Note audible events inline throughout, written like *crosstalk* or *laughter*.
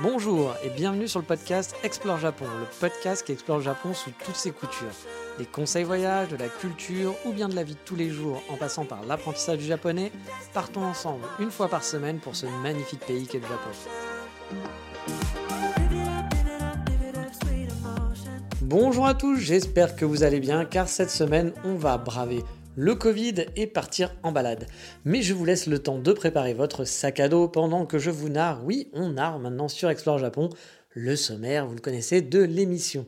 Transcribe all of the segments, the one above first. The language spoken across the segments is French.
Bonjour et bienvenue sur le podcast Explore Japon, le podcast qui explore le Japon sous toutes ses coutures. Des conseils voyages, de la culture ou bien de la vie de tous les jours en passant par l'apprentissage du japonais, partons ensemble une fois par semaine pour ce magnifique pays qu'est le Japon. Bonjour à tous, j'espère que vous allez bien car cette semaine on va braver le Covid et partir en balade. Mais je vous laisse le temps de préparer votre sac à dos pendant que je vous narre, oui, on narre maintenant sur Explore Japon, le sommaire, vous le connaissez, de l'émission.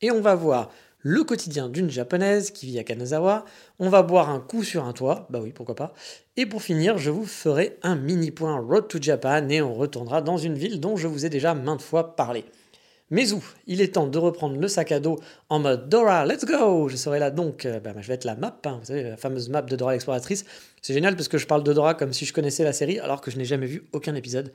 Et on va voir le quotidien d'une japonaise qui vit à Kanazawa, on va boire un coup sur un toit, bah oui, pourquoi pas. Et pour finir, je vous ferai un mini point Road to Japan et on retournera dans une ville dont je vous ai déjà maintes fois parlé. Mais où Il est temps de reprendre le sac à dos en mode Dora, let's go Je serai là donc, euh, bah, je vais être la map, hein, vous savez, la fameuse map de Dora l'exploratrice. C'est génial parce que je parle de Dora comme si je connaissais la série alors que je n'ai jamais vu aucun épisode.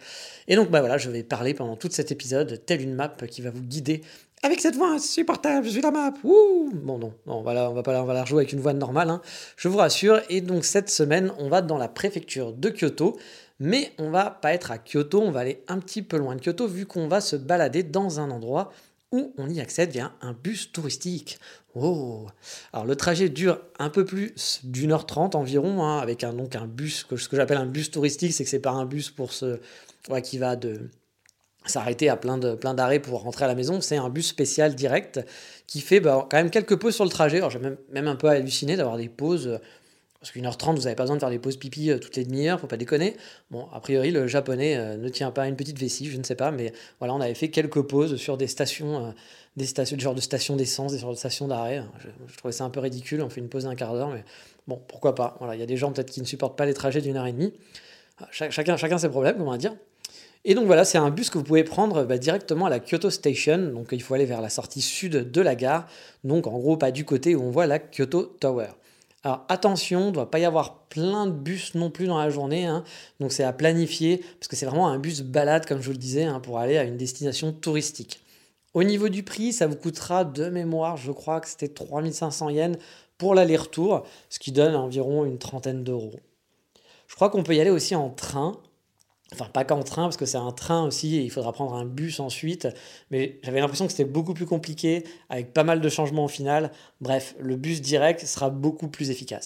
Et donc bah voilà, je vais parler pendant tout cet épisode, telle une map qui va vous guider avec cette voix insupportable, je suis la map. Bon non, non, on va la, on va pas va la rejouer avec une voix normale, hein. je vous rassure. Et donc cette semaine, on va dans la préfecture de Kyoto. Mais on va pas être à Kyoto, on va aller un petit peu loin de Kyoto vu qu'on va se balader dans un endroit où on y accède via un bus touristique. Oh Alors le trajet dure un peu plus d'une heure trente environ, hein, avec un, donc un bus, ce que j'appelle un bus touristique, c'est que c'est pas un bus pour ce, qui va de s'arrêter à plein plein d'arrêts pour rentrer à la maison, c'est un bus spécial direct qui fait bah, quand même quelques pauses sur le trajet. Alors j'ai même, même un peu halluciné d'avoir des pauses parce qu'une heure trente, vous n'avez pas besoin de faire des pauses pipi euh, toutes les demi-heures, faut pas déconner. Bon, a priori, le japonais euh, ne tient pas une petite vessie, je ne sais pas, mais voilà, on avait fait quelques pauses sur des stations, euh, des stations, genre de stations d'essence, des sortes de stations d'arrêt. Je, trouvais ça un peu ridicule, on fait une pause d'un quart d'heure, mais bon, pourquoi pas. Voilà, il y a des gens peut-être qui ne supportent pas les trajets d'une heure et demie. Ah, chacun, chacun ses problèmes, comment dire. Et donc voilà, c'est un bus que vous pouvez prendre bah, directement à la Kyoto Station. Donc il faut aller vers la sortie sud de la gare. Donc en gros, pas du côté où on voit la Kyoto Tower. Alors attention, il ne doit pas y avoir plein de bus non plus dans la journée, hein. donc c'est à planifier, parce que c'est vraiment un bus balade, comme je vous le disais, hein, pour aller à une destination touristique. Au niveau du prix, ça vous coûtera de mémoire, je crois que c'était 3500 yens pour l'aller-retour, ce qui donne environ une trentaine d'euros. Je crois qu'on peut y aller aussi en train, Enfin, pas qu'en train, parce que c'est un train aussi, et il faudra prendre un bus ensuite. Mais j'avais l'impression que c'était beaucoup plus compliqué, avec pas mal de changements au final. Bref, le bus direct sera beaucoup plus efficace.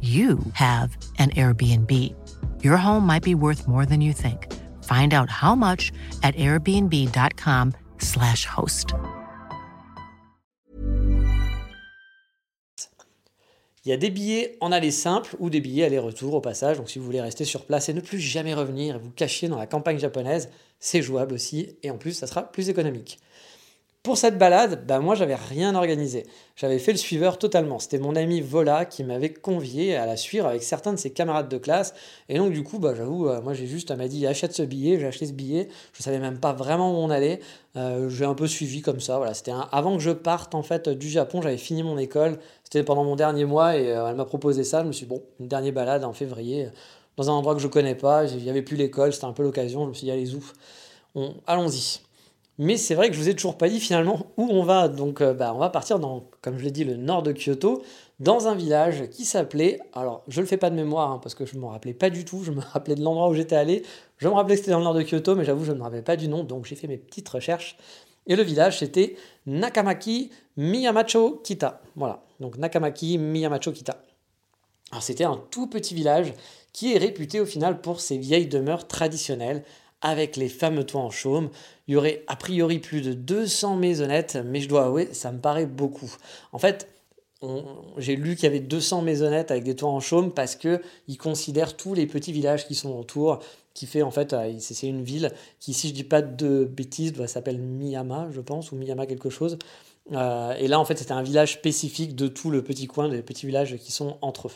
you have an Airbnb. Your home might be worth more than you think. Find out how much at airbnb.com/slash host. Il y a des billets en aller simple ou des billets aller-retour au passage. Donc, si vous voulez rester sur place et ne plus jamais revenir et vous cacher dans la campagne japonaise, c'est jouable aussi. Et en plus, ça sera plus économique. Pour cette balade, bah moi j'avais rien organisé. J'avais fait le suiveur totalement. C'était mon ami Vola qui m'avait convié à la suivre avec certains de ses camarades de classe. Et donc du coup, bah j'avoue, euh, moi j'ai juste, elle m'a dit achète ce billet, j'ai acheté ce billet. Je savais même pas vraiment où on allait. Euh, j'ai un peu suivi comme ça. Voilà, c'était avant que je parte en fait du Japon. J'avais fini mon école. C'était pendant mon dernier mois et euh, elle m'a proposé ça. Je me suis dit, bon, une dernière balade en février dans un endroit que je connais pas. Il n'y avait plus l'école, c'était un peu l'occasion. Je me suis dit allez ouf, allons-y. Mais c'est vrai que je vous ai toujours pas dit finalement *laughs* où on va. Donc euh, bah, on va partir dans, comme je l'ai dit, le nord de Kyoto, dans un village qui s'appelait, alors je le fais pas de mémoire hein, parce que je ne me rappelais pas du tout, je me *laughs* rappelais de l'endroit où j'étais allé, je me rappelais que c'était dans le nord de Kyoto, mais j'avoue je ne me rappelais pas du nom, donc j'ai fait mes petites recherches. Et le village c'était Nakamaki Miyamacho Kita. Voilà, donc Nakamaki Miyamacho Kita. Alors c'était un tout petit village qui est réputé au final pour ses vieilles demeures traditionnelles avec les fameux toits en chaume. Il y aurait a priori plus de 200 maisonnettes, mais je dois avouer, ça me paraît beaucoup. En fait, j'ai lu qu'il y avait 200 maisonnettes avec des toits en chaume parce qu'ils considèrent tous les petits villages qui sont autour, qui fait en fait, euh, c'est une ville qui, si je dis pas de bêtises, s'appelle Miyama, je pense, ou Miyama quelque chose. Euh, et là, en fait, c'était un village spécifique de tout le petit coin, des petits villages qui sont entre eux.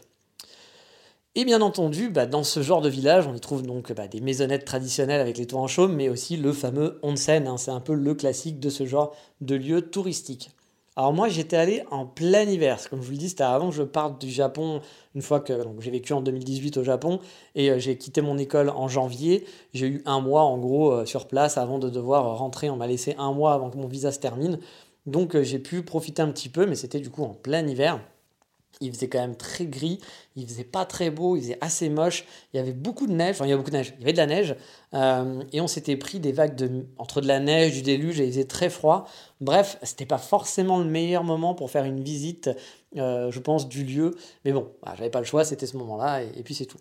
Et bien entendu, bah, dans ce genre de village, on y trouve donc bah, des maisonnettes traditionnelles avec les toits en chaume, mais aussi le fameux onsen. Hein. c'est un peu le classique de ce genre de lieu touristique. Alors moi, j'étais allé en plein hiver. Comme je vous le dis, c'était avant que je parte du Japon, une fois que j'ai vécu en 2018 au Japon, et euh, j'ai quitté mon école en janvier. J'ai eu un mois, en gros, euh, sur place avant de devoir rentrer. On m'a laissé un mois avant que mon visa se termine. Donc euh, j'ai pu profiter un petit peu, mais c'était du coup en plein hiver. Il faisait quand même très gris, il faisait pas très beau, il faisait assez moche. Il y avait beaucoup de neige, enfin il y avait beaucoup de neige, il y avait de la neige, euh, et on s'était pris des vagues de, entre de la neige, du déluge, et il faisait très froid. Bref, c'était pas forcément le meilleur moment pour faire une visite, euh, je pense, du lieu. Mais bon, j'avais pas le choix, c'était ce moment-là, et, puis c'est tout.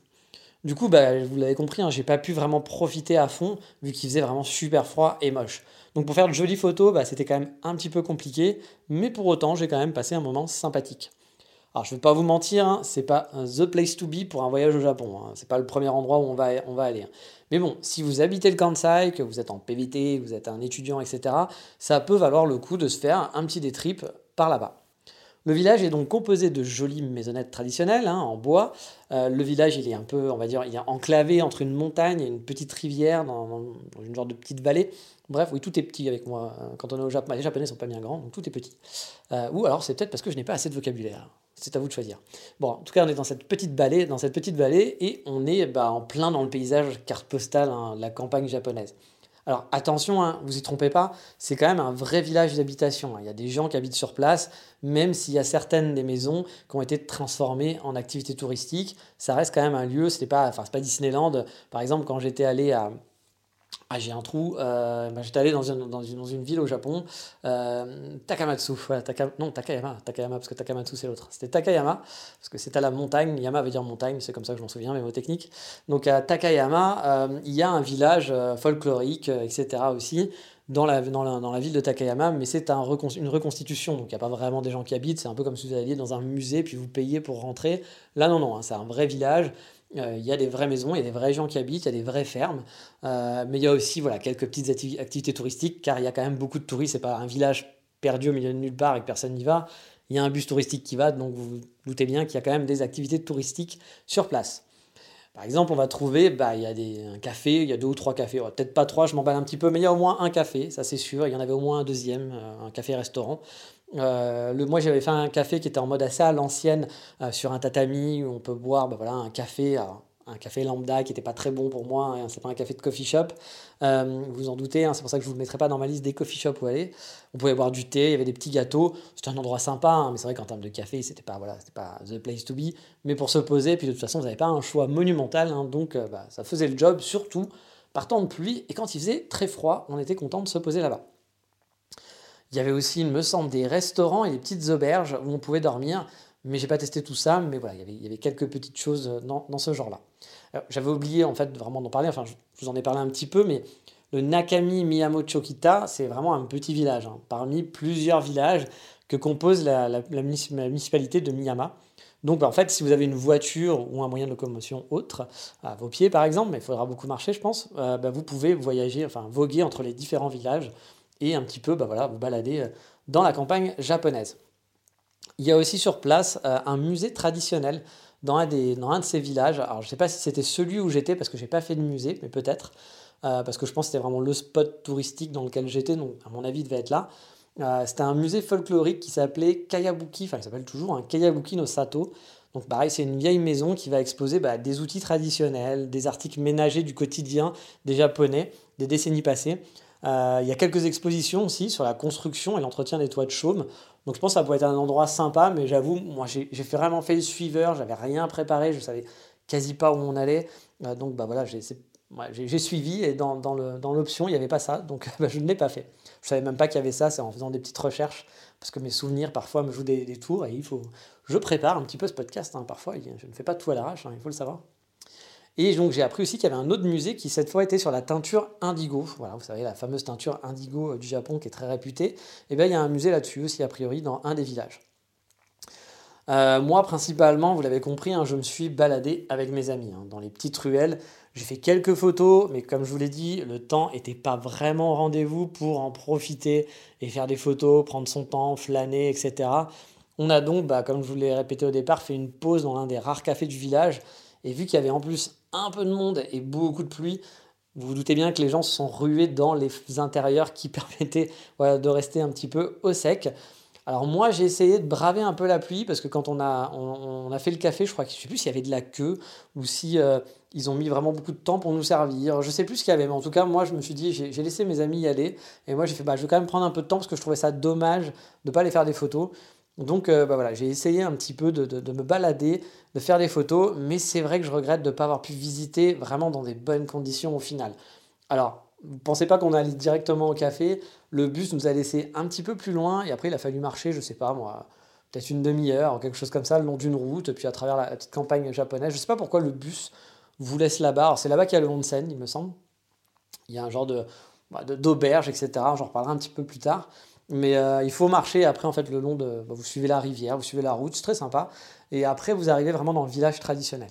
Du coup, bah, vous l'avez compris, hein, j'ai pas pu vraiment profiter à fond, vu qu'il faisait vraiment super froid et moche. Donc pour faire de jolies photos, bah, c'était quand même un petit peu compliqué, mais pour autant, j'ai quand même passé un moment sympathique. Alors je ne vais pas vous mentir, hein, c'est pas the place to be pour un voyage au Japon. Hein. C'est pas le premier endroit où on va, aller. Hein. Mais bon, si vous habitez le Kansai, que vous êtes en PVT, vous êtes un étudiant, etc., ça peut valoir le coup de se faire un petit détrip par là-bas. Le village est donc composé de jolies maisonnettes traditionnelles en bois. Euh, le village, il est un peu, on va dire, il est enclavé entre une montagne et une petite rivière dans, une genre de petite vallée. Bref, oui, tout est petit avec moi. Quand on est au Japon, les Japonais sont pas bien grands, donc tout est petit. Euh, ou alors c'est peut-être parce que je n'ai pas assez de vocabulaire. C'est à vous de choisir. Bon, en tout cas, on est dans cette petite vallée, dans cette petite vallée, et on est bah, en plein dans le paysage carte postale, hein, la campagne japonaise. Alors attention, hein, vous y trompez pas, c'est quand même un vrai village d'habitation. Hein. Il y a des gens qui habitent sur place, même s'il y a certaines des maisons qui ont été transformées en activités touristiques, ça reste quand même un lieu. C'est pas, enfin pas Disneyland. Par exemple, quand j'étais allé à ah, j'ai un trou. Euh, bah, j'étais allé dans une, dans, une, dans une, ville au Japon, euh, Takamatsu. Voilà, non, Takayama. Takayama, parce que Takamatsu, c'est l'autre. C'était Takayama, parce que c'était à la montagne. Yama veut dire montagne, c'est comme ça que je m'en souviens, mes mots techniques. Donc à Takayama, euh, il y a un village folklorique, etc. aussi, dans la, dans la, dans la ville de Takayama, mais c'est un une reconstitution. Donc il n'y a pas vraiment des gens qui habitent. C'est un peu comme si vous alliez dans un musée, puis vous payez pour rentrer. Là, non, non, hein, c'est un vrai village. Euh, il y a des vraies maisons, il y a des vrais gens qui habitent, il y a des vraies fermes. Euh, mais il y a aussi voilà, quelques petites activités touristiques, car il y a quand même beaucoup de touristes. C'est pas un village perdu au milieu de nulle part et que personne n'y va. Il y a un bus touristique qui va, donc vous, doutez bien qu'il y a quand même des activités touristiques sur place. Par exemple, on va trouver, bah, il y a des, un café, il y a deux ou trois cafés, peut-être pas trois, je m'emballe un petit peu, mais il y a au moins un café, ça c'est sûr, il y en avait au moins un deuxième, euh, un café-restaurant. Euh, le, moi, j'avais fait un café qui était en mode assez à l'ancienne, euh, sur un tatami où on peut boire bah, voilà, un café, un café lambda qui n'était pas très bon pour moi. Hein, c'est pas un café de coffee shop. Euh, vous en doutez, hein, c'est pour ça que je ne vous mettrai pas dans ma liste des coffee shops où aller. On pouvait boire du thé, il y avait des petits gâteaux. C'était un endroit sympa, hein, mais c'est vrai qu'en termes de café, c'était pas voilà, pas the place to be. Mais pour se poser, puis de toute façon, vous n'avez pas un choix monumental, donc bah, ça faisait le job, surtout par temps de pluie. Et quand il faisait très froid, on était content de se poser là-bas. Il y avait aussi, il me semble, des restaurants et des petites auberges où on pouvait dormir. Mais j'ai pas testé tout ça, mais voilà, il y avait, quelques petites choses dans, dans ce genre-là. J'avais oublié en fait vraiment d'en parler, enfin je, vous en ai parlé un petit peu, mais le Nakami Miyamochokita, c'est vraiment un petit village, hein, parmi plusieurs villages que compose la, la, municipalité de Miyama. Donc en fait, si vous avez une voiture ou un moyen de locomotion autre, à vos pieds par exemple, mais il faudra beaucoup marcher je pense, euh, bah, vous pouvez voyager, enfin voguer entre les différents villages et un petit peu bah voilà, vous balader euh, dans la campagne japonaise. Il y a aussi sur place euh, un musée traditionnel dans un, des, dans un de ces villages. Alors je ne sais pas si c'était celui où j'étais parce que j'ai pas fait de musée, mais peut-être. Euh, parce que je pense que c'était vraiment le spot touristique dans lequel j'étais, donc à mon avis il devait être là. c'était un musée folklorique qui s'appelait Kayabuki, enfin il s'appelle toujours un hein, Kayabuki no Sato. Donc pareil, c'est une vieille maison qui va exposer bah, des outils traditionnels, des articles ménagers du quotidien des Japonais des décennies passées. Euh, il y a quelques expositions aussi sur la construction et l'entretien des toits de chaume. Donc je pense que ça pourrait être un endroit sympa, mais j'avoue, moi j'ai vraiment fait le suiveur, j'avais rien préparé, je savais quasi pas où on allait. Euh, donc bah voilà, j'ai suivi et dans, l'option, il n'y avait pas ça, donc *laughs* bah, je ne l'ai pas fait. Je savais même pas qu'il y avait ça, c'est en faisant des petites recherches, parce que mes souvenirs parfois me jouent des, tours et il faut. Je prépare un petit peu ce podcast, hein, parfois, je ne fais pas tout à l'arrache, hein, il faut le savoir. Et donc j'ai appris aussi qu'il y avait un autre musée qui cette fois était sur la teinture indigo. Voilà, vous savez, la fameuse teinture indigo euh, du Japon qui est très réputée. Et bien il y a un musée là-dessus aussi, a priori, dans un des villages. Euh, moi, principalement, vous l'avez compris, hein, je me suis baladé avec mes amis hein, dans les petites ruelles. J'ai fait quelques photos, mais comme je vous l'ai dit, le temps n'était pas vraiment rendez-vous pour en profiter et faire des photos, prendre son temps, flâner, etc. On a donc, bah, comme je vous l'ai répété au départ, fait une pause dans l'un des rares cafés du village Et vu qu'il y avait en plus un peu de monde et beaucoup de pluie, vous vous doutez bien que les gens se sont rués dans les intérieurs qui *laughs* permettaient de rester un petit peu au sec. Alors moi j'ai essayé de braver un peu la pluie parce que quand on a, fait le café, je crois que je sais plus s'il y avait de la queue ou si euh, ils ont mis vraiment beaucoup de temps pour nous servir. Je sais plus ce qu'il y avait, mais en tout cas moi je me suis dit j'ai laissé mes amis y aller et moi j'ai fait bah je vais quand même prendre un peu de temps parce que je trouvais ça dommage de pas aller faire des photos. Donc euh, bah voilà, j'ai essayé un petit peu de, me balader, de faire des photos, mais c'est vrai que je regrette de ne pas avoir pu visiter vraiment dans des bonnes conditions au final. Alors, vous pensez pas qu'on allait directement au café? Le bus nous a laissé un petit peu plus loin et après il a fallu marcher, je sais pas moi, peut-être une demi-heure, quelque chose comme ça, le long d'une route, puis à travers la, petite campagne japonaise. Je sais pas pourquoi le bus vous laisse là-bas. c'est là-bas qu'il y a le onsen, il me semble. Il y a un genre de bah, d'auberge, etc. J'en reparlerai un petit peu plus tard. Mais euh, il faut marcher après en fait le long de. Bah, vous suivez la rivière, vous suivez la route, c'est très sympa. Et après vous arrivez vraiment dans le village traditionnel.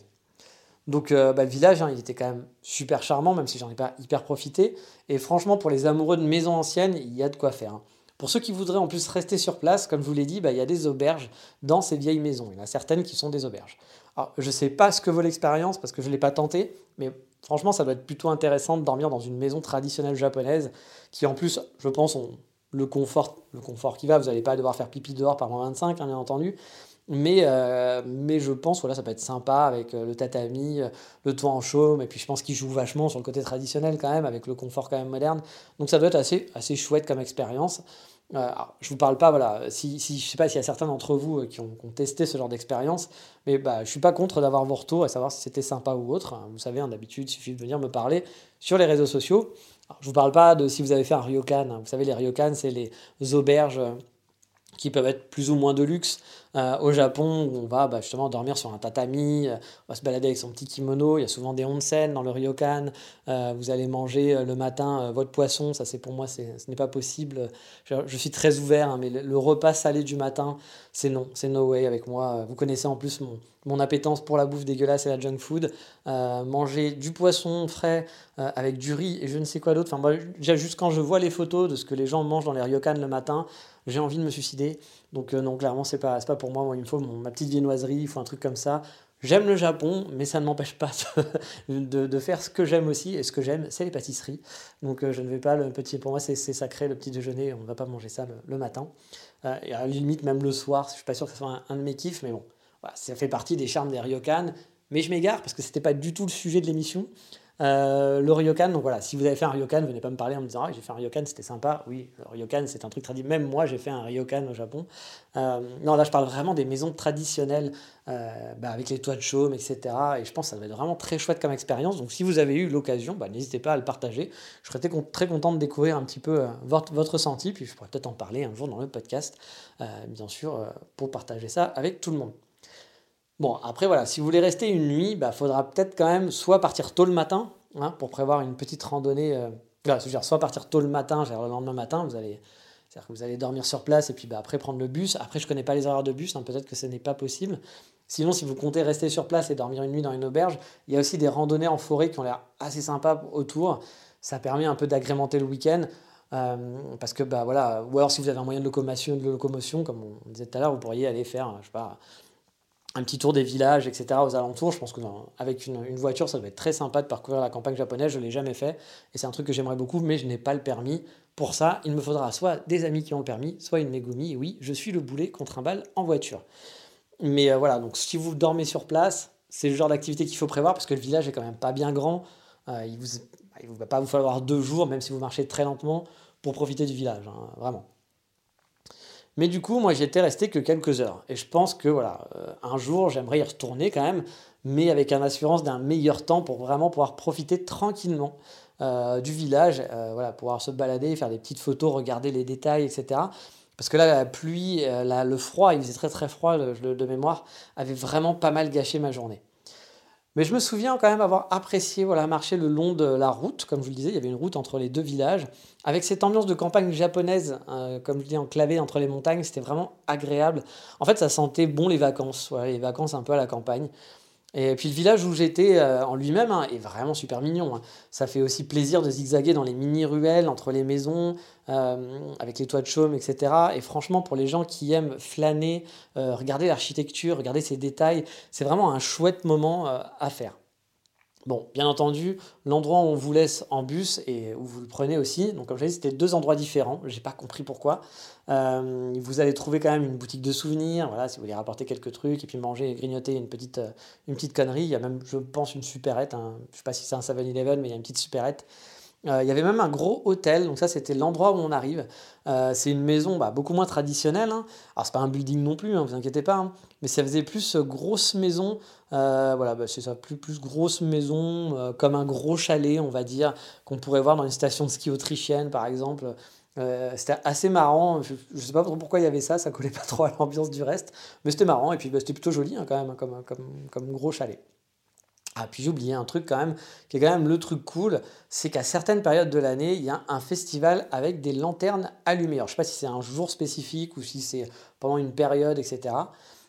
Donc euh, bah, le village, hein, il était quand même super charmant, même si j'en ai pas hyper profité. Et franchement, pour les amoureux de maisons anciennes, il y a de quoi faire. Hein. Pour ceux qui voudraient en plus rester sur place, comme je vous l'ai dit, bah, il y a des auberges dans ces vieilles maisons. Il y en a certaines qui sont des auberges. Alors, je ne sais pas ce que vaut l'expérience parce que je ne l'ai pas tenté, mais franchement, ça doit être plutôt intéressant de dormir dans une maison traditionnelle japonaise qui, en plus, je pense, ont le confort, le confort qui va. Vous n'allez pas devoir faire pipi dehors par moins 25, hein, bien entendu. Mais, euh, mais je pense voilà ça peut être sympa avec euh, le tatami, euh, le toit en chaume, et puis je pense qu'il joue vachement sur le côté traditionnel quand même, avec le confort quand même moderne. Donc ça doit être assez, assez chouette comme expérience. Euh, je vous parle pas, voilà, si, si je sais pas s'il y a certains d'entre vous qui ont, testé ce genre d'expérience, mais bah, je suis pas contre d'avoir vos retours et savoir si c'était sympa ou autre. Vous savez, hein, d'habitude, il suffit de venir me parler sur les réseaux sociaux. Je vous parle pas de si vous avez fait un ryokan. Hein. Vous savez, les ryokan, c'est les auberges qui peuvent être plus ou moins de luxe. Euh, au Japon, où on va bah, justement dormir sur un tatami, euh, on va se balader avec son petit kimono, il y a souvent des onsen dans le ryokan, euh, vous allez manger le matin votre poisson, ça c'est pour moi, ce n'est pas possible. Je, suis très ouvert, hein, mais le, repas salé du matin, c'est non, c'est no way avec moi. Vous connaissez en plus mon, mon appétence pour la bouffe dégueulasse et la junk food. manger du poisson frais avec du riz et je ne sais quoi d'autre. Enfin, moi, juste quand je vois les photos de ce que les gens mangent dans les ryokan le matin, j'ai envie de me suicider. Donc euh, non, clairement, c'est pas, pas pour moi. moi. Il me faut ma petite viennoiserie, il faut un truc comme ça. J'aime le Japon, mais ça ne m'empêche pas *laughs* de, de, faire ce que j'aime aussi. Et ce que j'aime, c'est les pâtisseries. Donc euh, je ne vais pas, le petit, pour moi, c'est sacré, le petit déjeuner. On ne va pas manger ça le, matin. Euh, et à la limite, même le soir, je suis pas sûr que ce soit un, de mes kiffs, mais bon, ça fait partie des charmes des ryokan. Mais je m'égare parce que c'était pas du tout le sujet de l'émission. Euh, le ryokan, donc voilà, si vous avez fait un ryokan, venez pas me parler en me disant ah, j'ai fait un ryokan, c'était sympa. Oui, le ryokan, c'est un truc traditionnel. Même moi, j'ai fait un ryokan au Japon. Euh, non, là, je parle vraiment des maisons traditionnelles euh, bah, avec les toits de chaume, etc. Et je pense que ça va être vraiment très chouette comme expérience. Donc, si vous avez eu l'occasion, bah, n'hésitez pas à le partager. Je serais très content de découvrir un petit peu votre, votre ressenti. Puis, je pourrais peut-être en parler un jour dans le podcast, bien sûr, pour partager ça avec tout le monde. Bon, après, voilà, si vous voulez rester une nuit, il bah, faudra peut-être quand même soit partir tôt le matin, hein, pour prévoir une petite randonnée. Euh, dire, soit partir tôt le matin, le lendemain matin, vous allez, que vous allez dormir sur place et puis bah, après prendre le bus. Après, je ne connais pas les horaires de bus, hein, peut-être que ce n'est pas possible. Sinon, si vous comptez rester sur place et dormir une nuit dans une auberge, il y a aussi des randonnées en forêt qui ont l'air assez sympas autour. Ça permet un peu d'agrémenter le week-end. Euh, parce que bah voilà, ou alors si vous avez un moyen de locomotion, de locomotion, comme on disait tout à l'heure, vous pourriez aller faire, je sais pas, un petit tour des villages, etc. aux alentours. Je pense que avec une, voiture, ça doit être très sympa de parcourir la campagne japonaise. Je ne l'ai jamais fait et c'est un truc que j'aimerais beaucoup, mais je n'ai pas le permis. Pour ça, il me faudra soit des amis qui ont le permis, soit une Megumi. oui, je suis le boulet contre un bal en voiture. Mais euh, voilà, donc si vous dormez sur place, c'est le genre d'activité qu'il faut prévoir parce que le village est quand même pas bien grand. Euh, il ne va pas vous falloir deux jours, même si vous marchez très lentement, pour profiter du village, hein, vraiment. Mais du coup, moi, j'y étais resté que quelques heures. Et je pense que, voilà, euh, un jour, j'aimerais y retourner quand même, mais avec une assurance d'un meilleur temps pour vraiment pouvoir profiter tranquillement euh, du village, euh, voilà, pouvoir se balader, faire des petites photos, regarder les détails, etc. Parce que là, la pluie, le froid, il faisait très très froid de mémoire, avait vraiment pas mal gâché ma journée. Mais je me souviens quand même avoir apprécié voilà, marcher le long de la route. Comme je vous le disais, il y avait une route entre les deux villages. Avec cette ambiance de campagne japonaise, euh, comme je dis, enclavée entre les montagnes, c'était vraiment agréable. En fait, ça sentait bon les vacances, les vacances un peu à la campagne. Et puis le village où j'étais en lui-même hein, est vraiment super mignon. Hein. Ça fait aussi plaisir de zigzaguer dans les mini-ruelles entre les maisons, avec les toits de chaume, etc. Et franchement, pour les gens qui aiment flâner, regarder l'architecture, regarder ces détails, c'est vraiment un chouette moment à faire. Bon, bien entendu, l'endroit où on vous laisse en bus et où vous le prenez aussi, donc comme je l'ai dit, c'était deux endroits différents, j'ai pas compris pourquoi. Euh, vous allez trouver quand même une boutique de souvenirs, voilà, si vous voulez rapporter quelques trucs et puis manger et grignoter une petite, euh, une petite connerie. Il y a même, je pense, une supérette, hein. je sais pas si c'est un 7-Eleven, mais il y a une petite supérette euh, il y avait même un gros hôtel, donc ça c'était l'endroit où on arrive. Euh, c'est une maison bah, beaucoup moins traditionnelle. Hein. Alors c'est pas un building non plus, hein, vous inquiétez pas, hein. mais ça faisait plus euh, grosse maison. voilà, bah, c'est ça, plus, plus grosse maison, comme un gros chalet, on va dire, qu'on pourrait voir dans une station de ski autrichienne par exemple. c'était assez marrant. Je, ne sais pas pourquoi il y avait ça, ça collait pas trop à l'ambiance du reste, mais c'était marrant et puis bah, c'était plutôt joli quand même, comme, comme, comme gros chalet. Ah, puis j'ai oublié un truc quand même, qui est quand même le truc cool, c'est qu'à certaines périodes de l'année, il y a un festival avec des lanternes allumées. Alors, je ne sais pas si c'est un jour spécifique ou si c'est pendant une période, etc.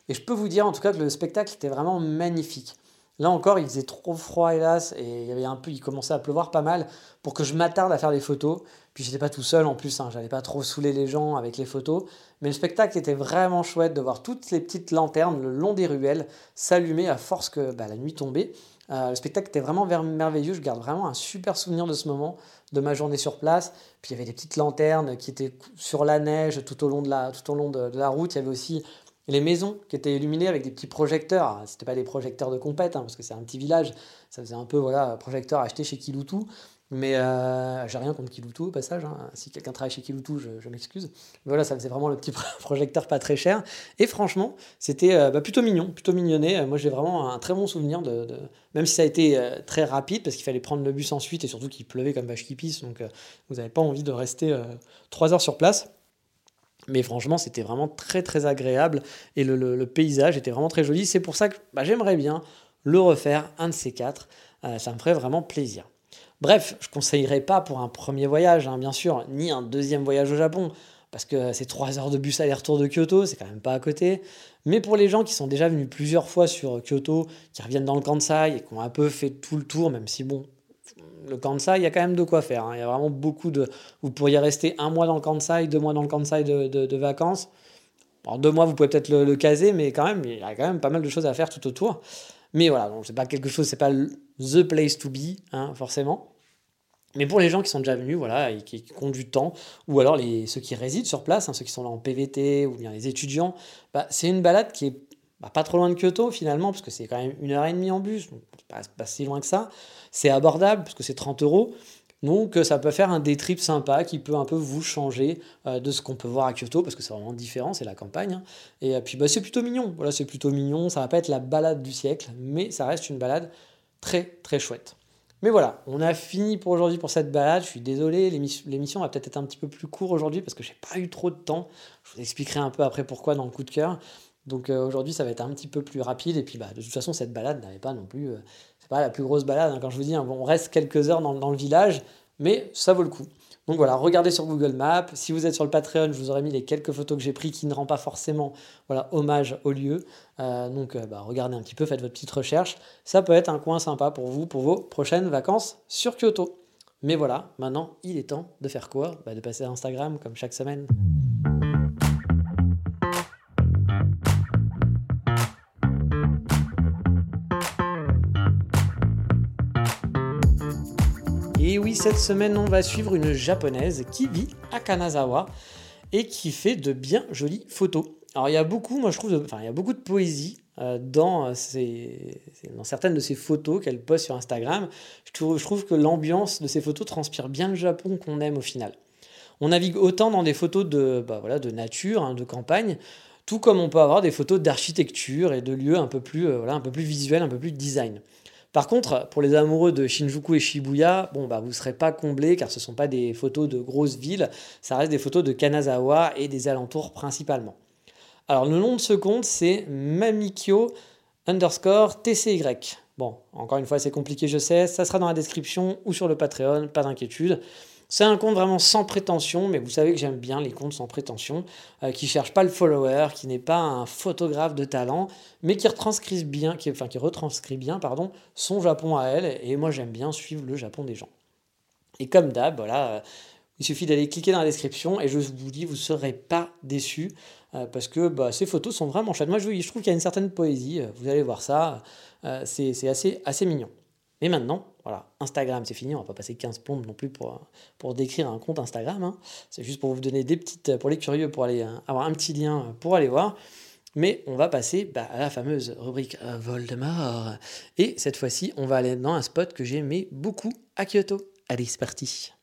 Et je peux vous dire en tout cas que le spectacle était vraiment magnifique. Là encore, il faisait trop froid hélas et il y avait un peu, il commençait à pleuvoir pas mal pour que je m'attarde à faire des photos. Puis j'étais pas tout seul en plus, hein, j'allais pas trop saouler les gens avec les photos. Mais le spectacle était vraiment chouette de voir toutes les petites lanternes le long des ruelles s'allumer à force que bah, la nuit tombait. Euh, le spectacle était vraiment merveilleux. Je garde vraiment un super souvenir de ce moment, de ma journée sur place. Puis il y avait des petites lanternes qui étaient sur la neige tout au long de la, tout au long de, la route. Il y avait aussi les maisons qui étaient illuminées avec des petits projecteurs. C'était pas des projecteurs de compète, hein, parce que c'est un petit village. Ça faisait un peu voilà projecteur acheté chez Kiloutou. Mais euh, j'ai rien contre Kiloutou au passage. Hein. Si quelqu'un travaille chez Kiloutou, je, m'excuse. Voilà, ça faisait vraiment le petit *laughs* projecteur pas très cher. Et franchement, c'était euh, bah, plutôt mignon, plutôt mignonné. Moi, j'ai vraiment un très bon souvenir de, même si ça a été euh, très rapide parce qu'il fallait prendre le bus ensuite et surtout qu'il pleuvait comme vache qui pisse. Donc, vous n'avez pas envie de rester trois heures sur place. Mais franchement, c'était vraiment très très agréable et le, paysage était vraiment très joli. C'est pour ça que bah, j'aimerais bien le refaire, un de ces quatre. ça me ferait vraiment plaisir. Bref, je conseillerais pas pour un premier voyage, hein, bien sûr, ni un deuxième voyage au Japon, parce que c'est trois heures de bus aller-retour de Kyoto, c'est quand même pas à côté. Mais pour les gens qui sont déjà venus plusieurs fois sur Kyoto, qui reviennent dans le Kansai et qui ont un peu fait tout le tour, même si bon, le Kansai, il y a quand même de quoi faire. Hein. Il y a vraiment beaucoup de. Vous pourriez rester un mois dans le Kansai, deux mois dans le Kansai de, vacances. Alors deux mois, vous pouvez peut-être le, caser, mais quand même, il y a quand même pas mal de choses à faire tout autour. Mais voilà, donc c'est pas quelque chose, c'est pas the place to be, hein, forcément. Mais pour les gens qui sont déjà venus, voilà, et qui, ont du temps, ou alors ceux qui résident sur place, hein, ceux qui sont là en PVT, ou bien les étudiants, bah, c'est une balade qui est bah, pas trop loin de Kyoto finalement, parce que c'est quand même une heure et demie en bus, donc pas, si loin que ça. C'est abordable, parce que c'est 30 euros. Donc euh, ça peut faire un day trip sympa qui peut un peu vous changer euh, de ce qu'on peut voir à Kyoto parce que c'est vraiment différent, c'est la campagne. Hein. Et euh, puis bah, c'est plutôt mignon. Voilà, c'est plutôt mignon. Ça va pas être la balade du siècle, mais ça reste une balade très très chouette. Mais voilà, on a fini pour aujourd'hui pour cette balade. Je suis désolé, l'émission va peut-être être un petit peu plus court aujourd'hui parce que j'ai pas eu trop de temps. Je vous expliquerai un peu après pourquoi dans le coup de cœur. Donc aujourd'hui, ça va être un petit peu plus rapide. Et puis bah, de toute façon, cette balade n'avait pas non plus pas la plus grosse balade. Hein. Quand je vous dis, hein, on reste quelques heures dans, le village, mais ça vaut le coup. Donc voilà, regardez sur Google Maps. Si vous êtes sur le Patreon, je vous aurais mis les quelques photos que j'ai prises qui ne rendent pas forcément voilà, hommage au lieu. Euh, donc euh, bah, regardez un petit peu, faites votre petite recherche. Ça peut être un coin sympa pour vous, pour vos prochaines vacances sur Kyoto. Mais voilà, maintenant, il est temps de faire quoi? Bah, De passer à Instagram comme chaque semaine. Cette semaine, on va suivre une japonaise qui vit à Kanazawa et qui fait de bien jolies photos. Alors il y a beaucoup, moi je trouve, enfin il y a beaucoup de poésie euh, dans, dans certaines de ces photos qu'elle poste sur Instagram. Je trouve, que l'ambiance de ces photos transpire bien le Japon qu'on aime au final. On navigue autant dans des photos de, bah, de nature, hein, de campagne, tout comme on peut avoir des photos d'architecture et de lieux un peu plus, euh, un peu plus visuels, un peu plus design. Par contre, pour les amoureux de Shinjuku et Shibuya, bon, bah, vous ne serez pas comblés car ce ne sont pas des photos de grosses villes, ça reste des photos de Kanazawa et des alentours principalement. Alors le nom de ce compte, c'est Mamikyo underscore TCY. Bon, encore une fois, c'est compliqué, je sais, ça sera dans la description ou sur le Patreon, pas d'inquiétude. C'est un compte vraiment sans prétention, mais vous savez que j'aime bien les comptes sans prétention, euh, qui cherchent pas le follower, qui n'est pas un photographe de talent, mais qui retranscrit bien, qui, enfin qui retranscrit bien, son Japon à elle. Et moi j'aime bien suivre le Japon des gens. Et comme d'hab, voilà, euh, il suffit d'aller cliquer dans la description et je vous dis, vous ne serez pas déçus euh, parce que bah, ces photos sont vraiment chouettes. Moi, je, je trouve qu'il y a une certaine poésie. Vous allez voir ça, c'est assez, assez mignon. Mais maintenant, voilà, Instagram, c'est fini, on va pas passer 15 plombes non plus pour, pour décrire un compte Instagram. Hein. C'est juste pour vous donner des petites, pour les curieux, pour aller euh, avoir un petit lien pour aller voir. Mais on va passer bah, à la fameuse rubrique euh, Voldemort. Et cette fois-ci, on va aller dans un spot que j'aimais beaucoup à Kyoto. Allez, c'est parti.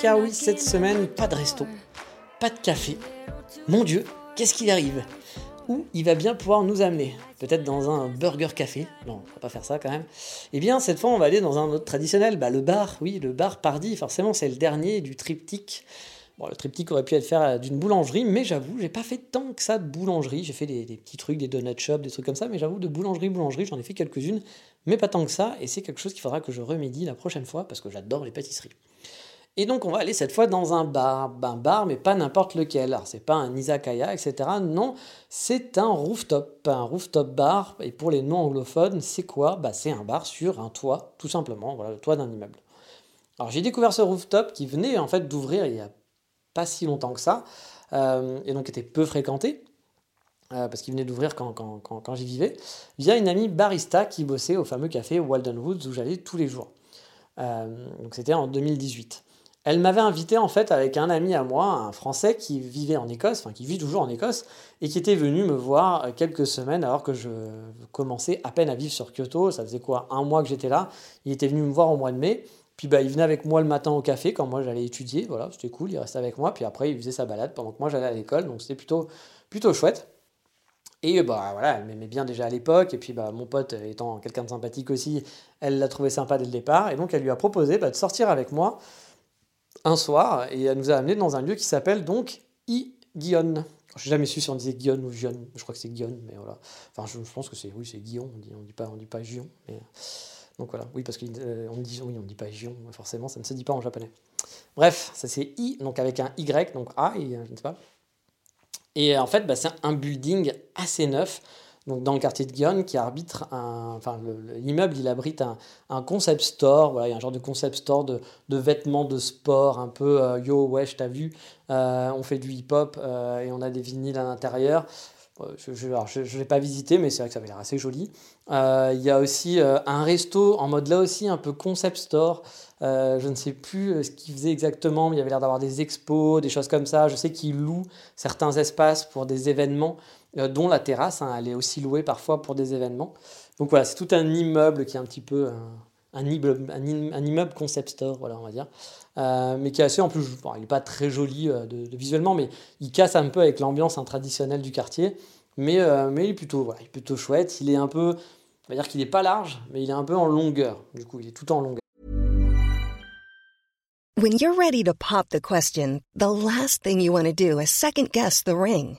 Car oui, cette semaine, pas de resto pas de café. Mon Dieu, qu'est-ce qui arrive? Où il va bien pouvoir nous amener Peut-être dans un burger café Non, on va pas faire ça quand même. Eh bien, cette fois, on va aller dans un autre traditionnel, bah, le bar. Oui, le bar Pardi, forcément, c'est le dernier du triptyque. Bon, le triptyque aurait pu être fait d'une boulangerie, mais j'avoue, j'ai pas fait tant que ça de boulangerie. J'ai fait des, des, petits trucs, des donut shops, des trucs comme ça, mais j'avoue, de boulangerie, boulangerie, j'en ai fait quelques-unes, mais pas tant que ça, et c'est quelque chose qu'il faudra que je remédie la prochaine fois, parce que j'adore les pâtisseries. Et donc on va aller cette fois dans un bar, un bar mais pas n'importe lequel. Alors c'est pas un izakaya, etc. Non, c'est un rooftop, un rooftop bar. Et pour les non anglophones, c'est quoi? Bah, C'est un bar sur un toit, tout simplement, voilà, le toit d'un immeuble. Alors j'ai découvert ce rooftop qui venait en fait d'ouvrir il y a pas si longtemps que ça, euh, et donc était peu fréquenté. Euh, parce qu'il venait d'ouvrir quand, quand, quand, j'y vivais, via une amie barista qui bossait au fameux café Walden Woods où j'allais tous les jours. Euh, donc c'était en 2018. Elle m'avait invité en fait avec un ami à moi, un Français qui vivait en Écosse, enfin qui vit toujours en Écosse, et qui était venu me voir euh, quelques semaines alors que je commençais à peine à vivre sur Kyoto. Ça faisait quoi Un mois que j'étais là? Il était venu me voir au mois de mai. Puis bah, il venait avec moi le matin au café quand moi j'allais étudier. Voilà, c'était cool. Il restait avec moi. Puis après, il faisait sa balade pendant que moi j'allais à l'école. Donc c'était plutôt, chouette. Et bah voilà, elle m'aimait bien déjà à l'époque, et puis bah, mon pote étant quelqu'un de sympathique aussi, elle l'a trouvé sympa dès le départ, et donc elle lui a proposé bah, de sortir avec moi un soir et elle nous a amené dans un lieu qui s'appelle donc I-Guillon. Je n'ai jamais su si on disait Guillon ou Gion, je crois que c'est Guillon, mais voilà. Enfin, je, pense que c'est oui, c'est Guillon, on dit, on dit pas, on dit pas Gion, donc voilà, oui, parce qu'on euh, dit, pas Gion, forcément, ça ne se dit pas en japonais. Bref, ça c'est I, donc avec un Y, donc A, je ne sais pas. Et en fait, bah, c'est un building assez neuf donc dans le quartier de Guillaume, qui arbitre un. Enfin, l'immeuble, il abrite un, concept store. Voilà, il y a un genre de concept store de, vêtements de sport, un peu euh, yo, wesh, t'as vu, euh, on fait du hip-hop euh, et on a des vinyles à l'intérieur. Je ne l'ai pas visité, mais c'est vrai que ça avait l'air assez joli. Il y a aussi un resto en mode là aussi un peu concept store. je ne sais plus ce qu'il faisait exactement, mais il y avait l'air d'avoir des expos, des choses comme ça. Je sais qu'il loue certains espaces pour des événements. Euh, dont la terrasse, hein, elle est aussi louée parfois pour des événements. Donc voilà, c'est tout un immeuble qui est un petit peu un, immeuble, un, immeuble concept store, voilà, on va dire, euh, mais qui est assez en plus, il n'est pas très joli euh, de, visuellement, mais il casse un peu avec l'ambiance traditionnelle du quartier, mais, mais il, est plutôt, voilà, il est plutôt chouette, il est un peu, on va dire qu'il n'est pas large, mais il est un peu en longueur, du coup, il est tout en longueur. When you're ready to pop the question, the last thing you want to do is second guess the ring.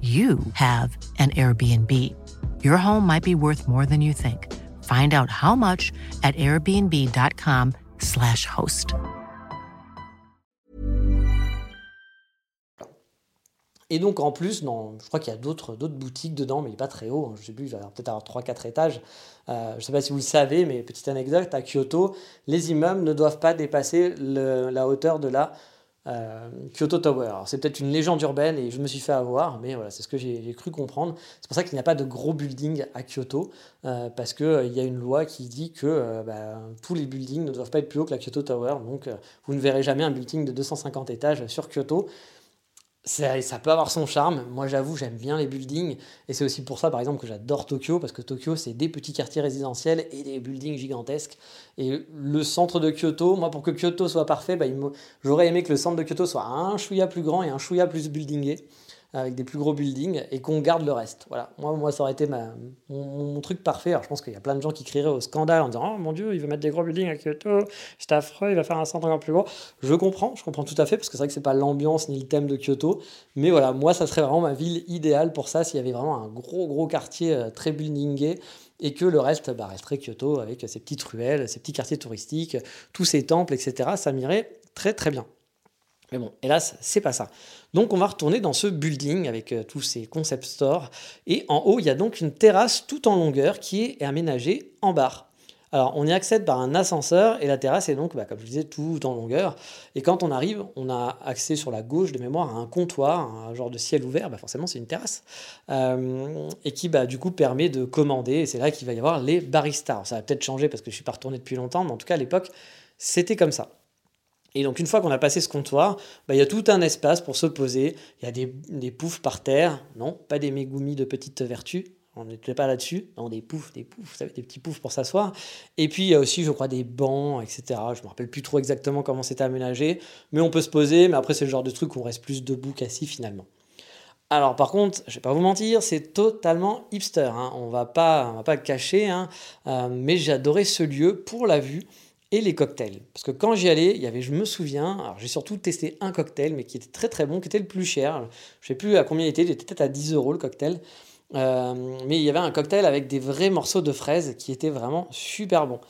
you have an Airbnb. Your home might be worth more than you think. Find out how much at airbnb.com/slash host. Et donc en plus, je crois qu'il y a d'autres boutiques dedans, mais il n'est pas très haut. Hein. je sais plus, il va peut-être avoir 3-4 étages. Euh, je ne sais pas si vous le savez, mais petite anecdote, à Kyoto, les immeubles ne doivent pas dépasser la hauteur de la euh, Kyoto Tower. C'est peut-être une légende urbaine et je me suis fait avoir, mais voilà, c'est ce que j'ai cru comprendre. C'est pour ça qu'il n'y a pas de gros buildings à Kyoto, euh, parce qu'il il y a une loi qui dit que bah, tous les buildings ne doivent pas être plus hauts que la Kyoto Tower. Donc vous ne verrez jamais un building de 250 étages sur Kyoto ça, peut avoir son charme. Moi, j'avoue, j'aime bien les buildings. Et c'est aussi pour ça, par exemple, que j'adore Tokyo, parce que Tokyo, c'est des petits quartiers résidentiels et des buildings gigantesques. Et le centre de Kyoto, moi, pour que Kyoto soit parfait, bah, j'aurais aimé que le centre de Kyoto soit un chouïa plus grand et un chouïa plus buildingé avec des plus gros buildings et qu'on garde le reste. Voilà, moi, moi ça aurait été mon, truc parfait. Alors je pense qu'il y a plein de gens qui crieraient au scandale en disant Oh mon dieu, il veut mettre des gros buildings à Kyoto, c'est affreux, il va faire un centre encore plus gros. Je comprends, je comprends tout à fait parce que c'est vrai que c'est pas l'ambiance ni le thème de Kyoto. Mais voilà, moi ça serait vraiment ma ville idéale pour ça s'il y avait vraiment un gros gros quartier euh, très buildingé et que le reste bah, resterait Kyoto avec ses petites ruelles, ses petits quartiers touristiques, tous ses temples, etc. Ça m'irait très très bien. Mais bon, hélas, c'est pas ça. Donc on va retourner dans ce building avec euh, tous ces concept stores. Et en haut, il y a donc une terrasse tout en longueur qui est aménagée en bar. Alors on y accède par un ascenseur et la terrasse est donc, bah, comme je disais, tout en longueur. Et quand on arrive, on a accès sur la gauche de mémoire à un comptoir, un genre de ciel ouvert, bah, forcément c'est une terrasse, euh, et qui bah, du coup permet de commander. Et c'est là qu'il va y avoir les baristas. ça va peut-être changer parce que je suis pas retourné depuis longtemps, mais en tout cas à l'époque, c'était comme ça. Et donc une fois qu'on a passé ce comptoir, bah, il y a tout un espace pour se poser. Il y a des, poufs par terre, non, pas des mégoumis de petite vertu, on n'était pas là-dessus, non, des poufs, des poufs, vous savez, des petits poufs pour s'asseoir. Et puis il y a aussi, je crois, des bancs, etc. Je ne me rappelle plus trop exactement comment c'était aménagé, mais on peut se poser, mais après c'est le genre de truc où on reste plus debout qu'assis finalement. Alors par contre, je vais pas vous mentir, c'est totalement hipster. Hein. On va pas, on va pas cacher, hein. euh, mais j'ai adoré ce lieu pour la vue et les cocktails. Parce que quand j'y allais, il y avait, je me souviens, alors j'ai surtout testé un cocktail, mais qui était très très bon, qui était le plus cher. Je sais plus à combien il était, il était peut-être à 10 euros le cocktail. Euh, mais il y avait un cocktail avec des vrais morceaux de fraises qui étaient vraiment super bons.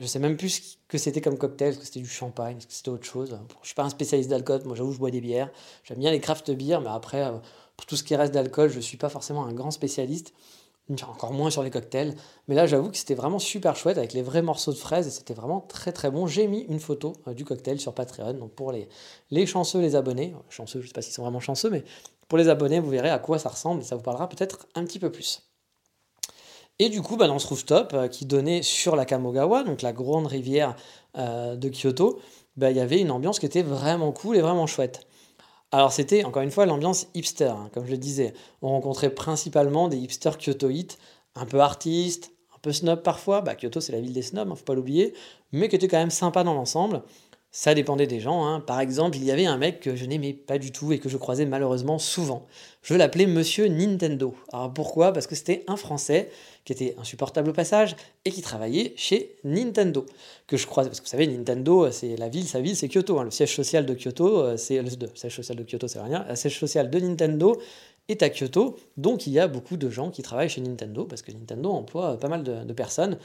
Je sais même plus ce que c'était comme cocktail, est-ce que c'était du champagne, est-ce que c'était autre chose. Je suis pas un spécialiste d'alcool, moi j'avoue je bois des bières. J'aime bien les craft beers, mais après, euh, pour tout ce qui reste d'alcool, je suis pas forcément un grand spécialiste encore moins sur les cocktails. Mais là, j'avoue que c'était vraiment super chouette avec les vrais morceaux de fraises et c'était vraiment très très bon. J'ai mis une photo euh, du cocktail sur Patreon. Donc pour les, les chanceux, les abonnés, chanceux, je sais pas s'ils sont vraiment chanceux, mais pour les abonnés, vous verrez à quoi ça ressemble et ça vous parlera peut-être un petit peu plus. Et du coup, bah, dans ce rooftop euh, qui donnait sur la Kamogawa, donc la grande rivière euh, de Kyoto, bah, il y avait une ambiance qui était vraiment cool et vraiment chouette. Alors c'était encore une fois l'ambiance hipster, hein, comme je le disais. On rencontrait principalement des hipsters kyotoïtes, un peu artistes, un peu snob parfois. Bah, Kyoto c'est la ville des snobs, hein, faut pas l'oublier, mais qui était quand même sympa dans l'ensemble. Ça dépendait des gens. Hein. Par exemple, il y avait un mec que je n'aimais pas du tout et que je croisais malheureusement souvent. Je l'appelais Monsieur Nintendo. Alors pourquoi? Parce que c'était un Français qui était insupportable au passage et qui travaillait chez Nintendo. Que je croisais, parce que vous savez, Nintendo, c'est la ville, sa ville, c'est Kyoto. Hein. Le siège social de Kyoto, euh, c'est le siège social de Kyoto, c'est rien. Le siège social de Nintendo est à Kyoto. Donc il y a beaucoup de gens qui travaillent chez Nintendo parce que Nintendo emploie pas mal de personnes.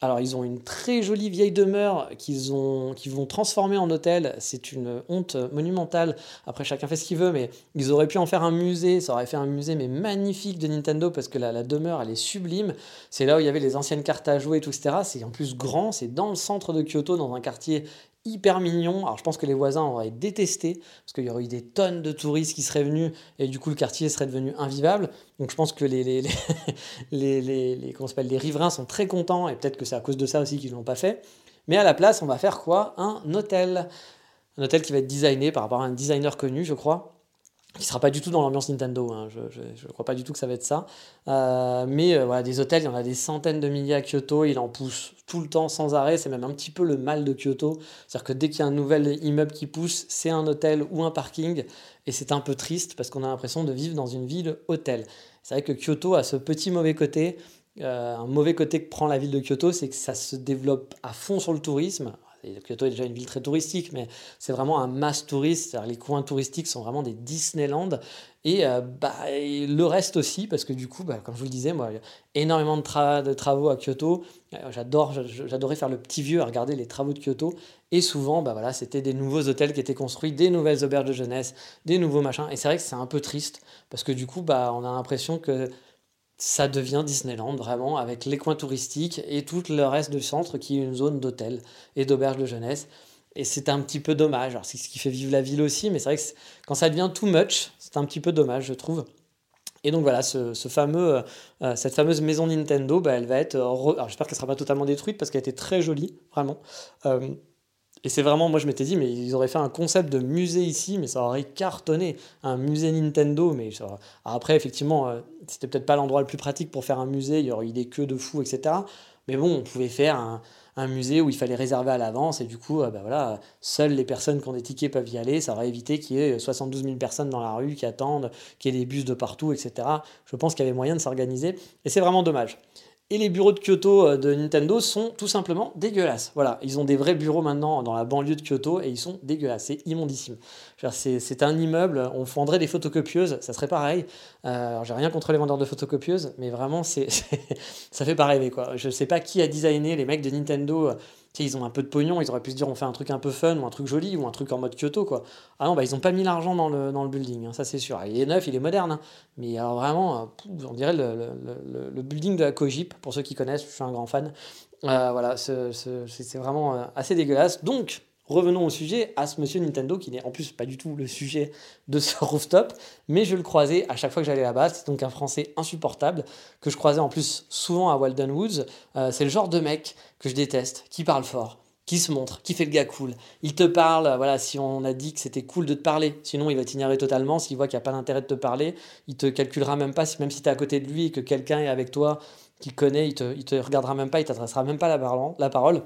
Alors, ils ont une très jolie vieille demeure qu'ils ont, vont transformer en hôtel. C'est une honte monumentale. Après, chacun fait ce qu'il veut, mais ils auraient pu en faire un musée. Ça aurait fait un musée, mais magnifique de Nintendo parce que la, la demeure, elle est sublime. C'est là où il y avait les anciennes cartes à jouer, tout, etc. C'est en plus grand. C'est dans le centre de Kyoto, dans un quartier hyper mignon. Alors je pense que les voisins auraient détesté, parce qu'il y aurait eu des tonnes de touristes qui seraient venus, et du coup le quartier serait devenu invivable. Donc je pense que les, les, les, *laughs* les, riverains sont très contents, et peut-être que c'est à cause de ça aussi qu'ils ne l'ont pas fait. Mais à la place, on va faire quoi? Un hôtel. Un hôtel qui va être designé par rapport à un designer connu, je crois qui sera pas du tout dans l'ambiance Nintendo. Hein. Je ne crois pas du tout que ça va être ça. Euh, mais euh, voilà, des hôtels, il y en a des centaines de milliers à Kyoto. Il en pousse tout le temps sans arrêt. C'est même un petit peu le mal de Kyoto. C'est-à-dire que dès qu'il y a un nouvel immeuble qui pousse, c'est un hôtel ou un parking. Et c'est un peu triste parce qu'on a l'impression de vivre dans une ville hôtel. C'est vrai que Kyoto a ce petit mauvais côté. Euh, un mauvais côté que prend la ville de Kyoto, c'est que ça se développe à fond sur le tourisme Kyoto est déjà une ville très touristique, mais c'est vraiment un mass touriste. Les coins touristiques sont vraiment des Disneyland. Et, euh, bah, le reste aussi, parce que du coup, bah, comme je vous le disais, moi, il y a énormément de, de travaux à Kyoto. Euh, j'adorais faire le petit vieux à regarder les travaux de Kyoto. Et souvent, bah, voilà, c'était des nouveaux hôtels qui étaient construits, des nouvelles auberges de jeunesse, des nouveaux machins. Et c'est vrai que c'est un peu triste, parce que du coup, bah, on a l'impression que ça devient Disneyland vraiment avec les coins touristiques et tout le reste du centre qui est une zone d'hôtel et d'auberge de jeunesse. Et c'est un petit peu dommage. Alors, c'est ce qui fait vivre la ville aussi, mais c'est vrai que quand ça devient too much, c'est un petit peu dommage, je trouve. Et donc voilà, ce, fameux, euh, euh, cette fameuse maison Nintendo, bah, elle va être. Alors j'espère qu'elle ne sera pas totalement détruite parce qu'elle était très jolie, vraiment. Euh, et c'est vraiment, moi je m'étais dit, mais ils auraient fait un concept de musée ici, mais ça aurait cartonné. Un musée Nintendo, mais après, effectivement, c'était peut-être pas l'endroit le plus pratique pour faire un musée, il y aurait eu des queues de fous, etc. Mais bon, on pouvait faire un, un musée où il fallait réserver à l'avance et du coup, euh, bah voilà, seules les personnes qui ont des tickets peuvent y aller. Ça aurait évité qu'il y ait 72 000 personnes dans la rue qui attendent, qu'il y ait des bus de partout, etc. Je pense qu'il y avait moyen de s'organiser et c'est vraiment dommage. Et les bureaux de Kyoto euh, de Nintendo sont tout simplement dégueulasses. Voilà, ils ont des vrais bureaux maintenant dans la banlieue de Kyoto et ils sont dégueulasses, c'est immondissime. C'est un immeuble, on fondrait des photocopieuses, ça serait pareil. Euh, j'ai rien contre les vendeurs de photocopieuses, mais vraiment, c'est *laughs* ça fait pas rêver quoi. Je sais pas qui a designé les mecs de Nintendo ils ont un peu de pognon, ils auraient pu se dire on fait un truc un peu fun ou un truc joli ou un truc en mode Kyoto quoi. Ah non, bah ils ont pas mis l'argent dans le, dans le building, hein, ça c'est sûr. Il est neuf, il est moderne, hein. mais alors vraiment, euh, on dirait le, le, le, building de la Kojip, pour ceux qui connaissent, je suis un grand fan. Euh, voilà, c'est vraiment euh, assez dégueulasse. Donc, revenons au sujet, à ce monsieur Nintendo, qui n'est en plus pas du tout le sujet de ce *laughs* rooftop, mais je le croisais à chaque fois que j'allais là-bas. C'est donc un français insupportable, que je croisais en plus souvent à Walden Woods. Euh, c'est le genre de mec que je déteste, qui parle fort, qui se montre, qui fait le gars cool. Il te parle, voilà, si on a dit que c'était cool de te parler, sinon il va t'ignorer totalement. S'il voit qu'il n'y a pas d'intérêt de te parler, il te calculera même pas, même si tu es à côté de lui et que quelqu'un est avec toi, qui connaît, il te, il te regardera même pas, il t'adressera même pas la parole.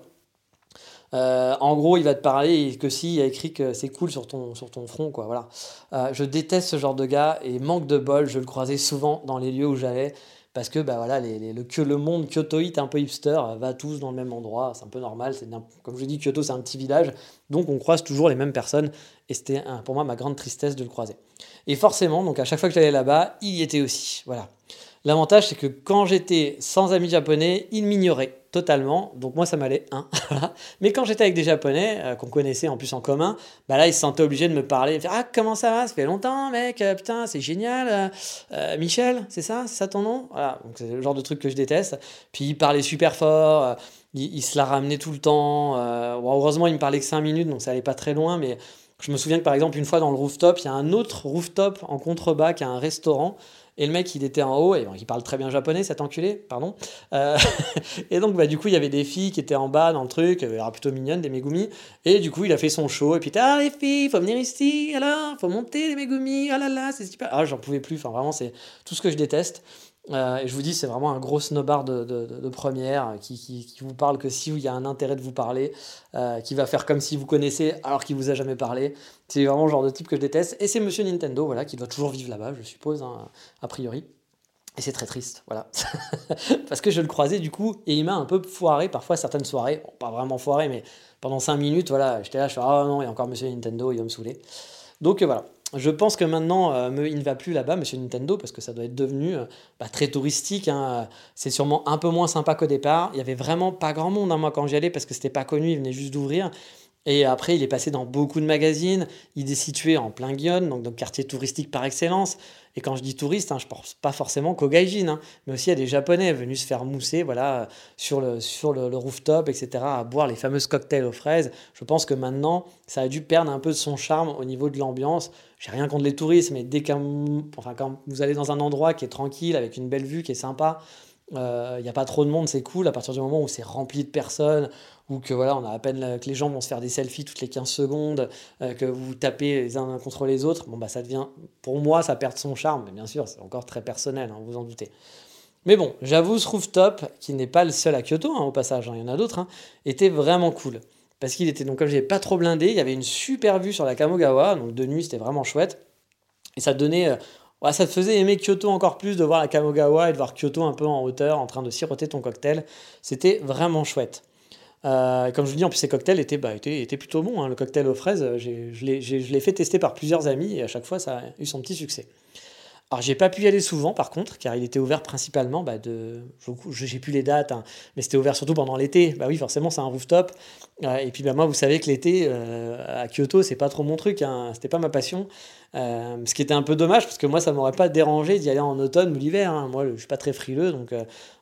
Euh, en gros, il va te parler que s'il a écrit que c'est cool sur ton, sur ton front, quoi. Voilà. Euh, je déteste ce genre de gars et manque de bol, je le croisais souvent dans les lieux où j'allais parce que bah voilà, les, le, que le monde kyotoïte un peu hipster va tous dans le même endroit, c'est un peu normal. C'est comme je dis, Kyoto c'est un petit village, donc on croise toujours les mêmes personnes et c'était pour moi ma grande tristesse de le croiser. Et forcément, donc à chaque fois que j'allais là-bas, il y était aussi. Voilà. L'avantage, c'est que quand j'étais sans amis japonais, ils m'ignoraient totalement. Donc moi, ça m'allait. Hein, *laughs* Mais quand j'étais avec des japonais, euh, qu'on connaissait en plus en commun, bah là, ils se sentaient obligés de me parler. Ah, comment ça va? Ça fait longtemps, mec. Euh, putain, c'est génial. Euh, Michel, c'est ça? C'est ça ton nom? Voilà. Donc c'est le genre de truc que je déteste. Puis ils parlaient super fort. Ils, se la ramenaient tout le temps. heureusement, ils me parlaient que 5 minutes, donc ça allait pas très loin. Mais je me souviens que par exemple, une fois dans le rooftop, il y a un autre rooftop en contrebas qui a un restaurant. Et le mec, il était en haut, et il parle très bien japonais, cet enculé, pardon. Euh, *laughs* et donc, bah, du coup, il y avait des filles qui étaient en bas dans le truc, euh, plutôt mignonnes, des Megumi. Et du coup, il a fait son show, et puis, ah, les filles, faut venir ici, alors, faut monter, les Megumi, ah là là, c'est super. Ah, j'en pouvais plus, enfin, vraiment, c'est tout ce que je déteste. Euh, et je vous dis, c'est vraiment un gros snobard de, de, première qui, qui, qui, vous parle que si il y a un intérêt de vous parler, euh, qui va faire comme si vous connaissez alors qu'il vous a jamais parlé. C'est vraiment le genre de type que je déteste. Et c'est Monsieur Nintendo, voilà, qui doit toujours vivre là-bas, je suppose, hein, a priori. Et c'est très triste, voilà. *laughs* Parce que je le croisais du coup, et il m'a un peu foiré parfois certaines soirées. pas vraiment foiré, mais pendant 5 minutes, voilà, j'étais là, je fais Ah non, il y a encore Monsieur Nintendo, il va me saouler. Donc voilà. Je pense que maintenant, euh, il ne va plus là-bas, Monsieur Nintendo, parce que ça doit être devenu euh, bah, très touristique. Hein. C'est sûrement un peu moins sympa qu'au départ. Il y avait vraiment pas grand monde, hein, moi, quand j'y allais, parce que c'était pas connu, il venait juste d'ouvrir. Et après, il est passé dans beaucoup de magazines. Il est situé en plein Gyon, donc dans le quartier touristique par excellence. Et quand je dis touriste, hein, je ne pense pas forcément qu'aux gaijin, hein, mais aussi à des Japonais venus se faire mousser voilà, sur, le, rooftop, etc., à boire les fameuses cocktails aux fraises. Je pense que maintenant, ça a dû perdre un peu de son charme au niveau de l'ambiance. J'ai rien contre les touristes, mais dès quand vous allez dans un endroit qui est tranquille, avec une belle vue, qui est sympa, il euh, n'y a pas trop de monde, c'est cool. À partir du moment où c'est rempli de personnes, ou que voilà, on a à peine que les gens vont se faire des selfies toutes les 15 secondes, euh, que vous tapez les uns contre les autres, bon bah ça devient, pour moi, ça perd son charme. Mais bien sûr, c'est encore très personnel, hein, vous en doutez. Mais bon, j'avoue, ce rooftop, qui n'est pas le seul à Kyoto, hein, au passage, hein, il y en a d'autres, était vraiment cool. Parce qu'il était, donc comme je pas trop blindé, il y avait une super vue sur la Kamogawa, donc de nuit c'était vraiment chouette. Et ça donnait, euh, ça te faisait aimer Kyoto encore plus de voir la Kamogawa et de voir Kyoto un peu en hauteur en train de siroter ton cocktail. C'était vraiment chouette. Comme je vous dis, en plus, ces cocktails étaient, bah, plutôt bons. Hein. Le cocktail aux fraises, je l'ai fait tester par plusieurs amis et à chaque fois, ça a eu son petit succès. Alors j'ai pas pu y aller souvent par contre, car il était ouvert principalement bah, de. J'ai plus les dates, hein, mais c'était ouvert surtout pendant l'été. Bah oui, forcément, c'est un rooftop. Euh, et puis bah, moi, vous savez que l'été euh, à Kyoto, c'est pas trop mon truc, hein, c'était pas ma passion. Euh, ce qui était un peu dommage parce que moi, ça m'aurait pas dérangé d'y aller en automne ou l'hiver. Hein. Moi, je suis pas très frileux, donc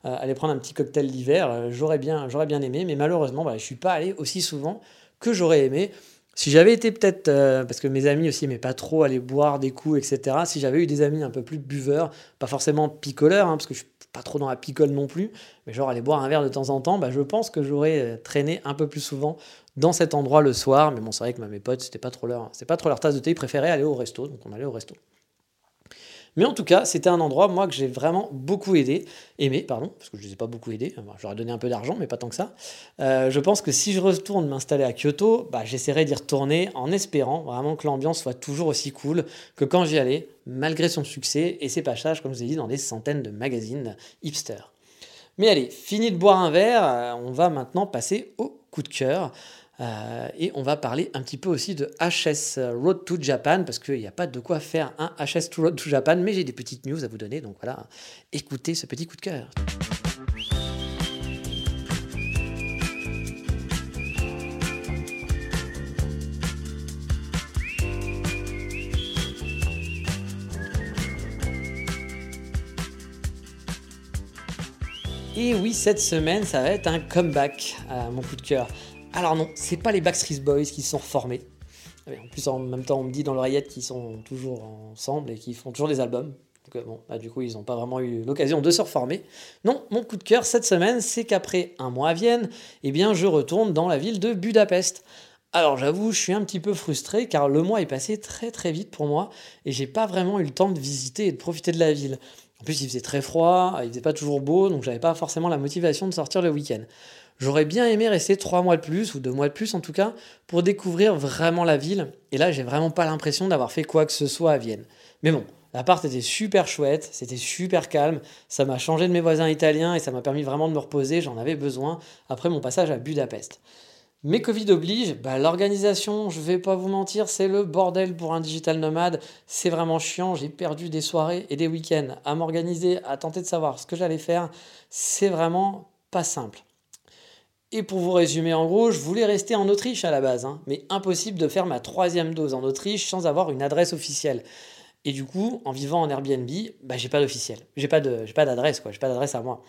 aller prendre un petit cocktail l'hiver, j'aurais bien, j'aurais bien aimé, mais malheureusement, bah, je suis pas allé aussi souvent que j'aurais aimé. Si j'avais été peut-être, euh, parce que mes amis aussi n'aimaient pas trop aller boire des coups, etc., si j'avais eu des amis un peu plus buveurs, pas forcément picoleurs, hein, parce que je suis pas trop dans la picole non plus, mais genre aller boire un verre de temps en temps, bah, je pense que j'aurais euh, traîné un peu plus souvent dans cet endroit le soir. Mais bon, c'est vrai que mes potes, c'était pas trop leur, pas trop leur tasse de thé, ils préféraient aller au resto, donc on allait au resto. Mais en tout cas, c'était un endroit, moi, que j'ai vraiment beaucoup aidé, aimé, pardon, parce que je ne les ai pas beaucoup aidés, j'aurais donné un peu d'argent, mais pas tant que ça. Euh, je pense que si je retourne m'installer à Kyoto, bah, j'essaierai d'y retourner en espérant vraiment que l'ambiance soit toujours aussi cool que quand j'y allais, malgré son succès et ses passages, comme je vous ai dit, dans des centaines de magazines hipsters. Mais allez, fini de boire un verre, euh, on va maintenant passer au coup de cœur. Euh, et on va parler un petit peu aussi de HS Road to Japan, parce qu'il n'y a pas de quoi faire un HS Road to Japan, mais j'ai des petites news à vous donner, donc voilà, écoutez ce petit coup de cœur. Et oui, cette semaine, ça va être un comeback à mon coup de cœur. Alors non, c'est pas les Backstreet Boys qui se sont reformés. En plus, en même temps, on me dit dans l'oreillette qu'ils sont toujours ensemble et qu'ils font toujours des albums. Donc euh, bon, bah, du coup, ils n'ont pas vraiment eu l'occasion de se reformer. Non, mon coup de cœur cette semaine, c'est qu'après un mois à Vienne, eh bien, je retourne dans la ville de Budapest. Alors j'avoue, je suis un petit peu frustré car le mois est passé très très vite pour moi et j'ai pas vraiment eu le temps de visiter et de profiter de la ville. En plus, il faisait très froid, il faisait pas toujours beau, donc j'avais pas forcément la motivation de sortir le week-end. J'aurais bien aimé rester trois mois de plus, ou deux mois de plus en tout cas, pour découvrir vraiment la ville. Et là, j'ai vraiment pas l'impression d'avoir fait quoi que ce soit à Vienne. Mais bon, l'appart était super chouette, c'était super calme, ça m'a changé de mes voisins italiens et ça m'a permis vraiment de me reposer, j'en avais besoin après mon passage à Budapest. Mais Covid oblige, bah, l'organisation, je vais pas vous mentir, c'est le bordel pour un digital nomade. C'est vraiment chiant. J'ai perdu des soirées et des week-ends à m'organiser, à tenter de savoir ce que j'allais faire. C'est vraiment pas simple. Et pour vous résumer en gros, je voulais rester en Autriche à la base, hein, mais impossible de faire ma troisième dose en Autriche sans avoir une adresse officielle. Et du coup, en vivant en Airbnb, bah, j'ai pas d'officiel. J'ai pas d'adresse, quoi. J'ai pas d'adresse à moi.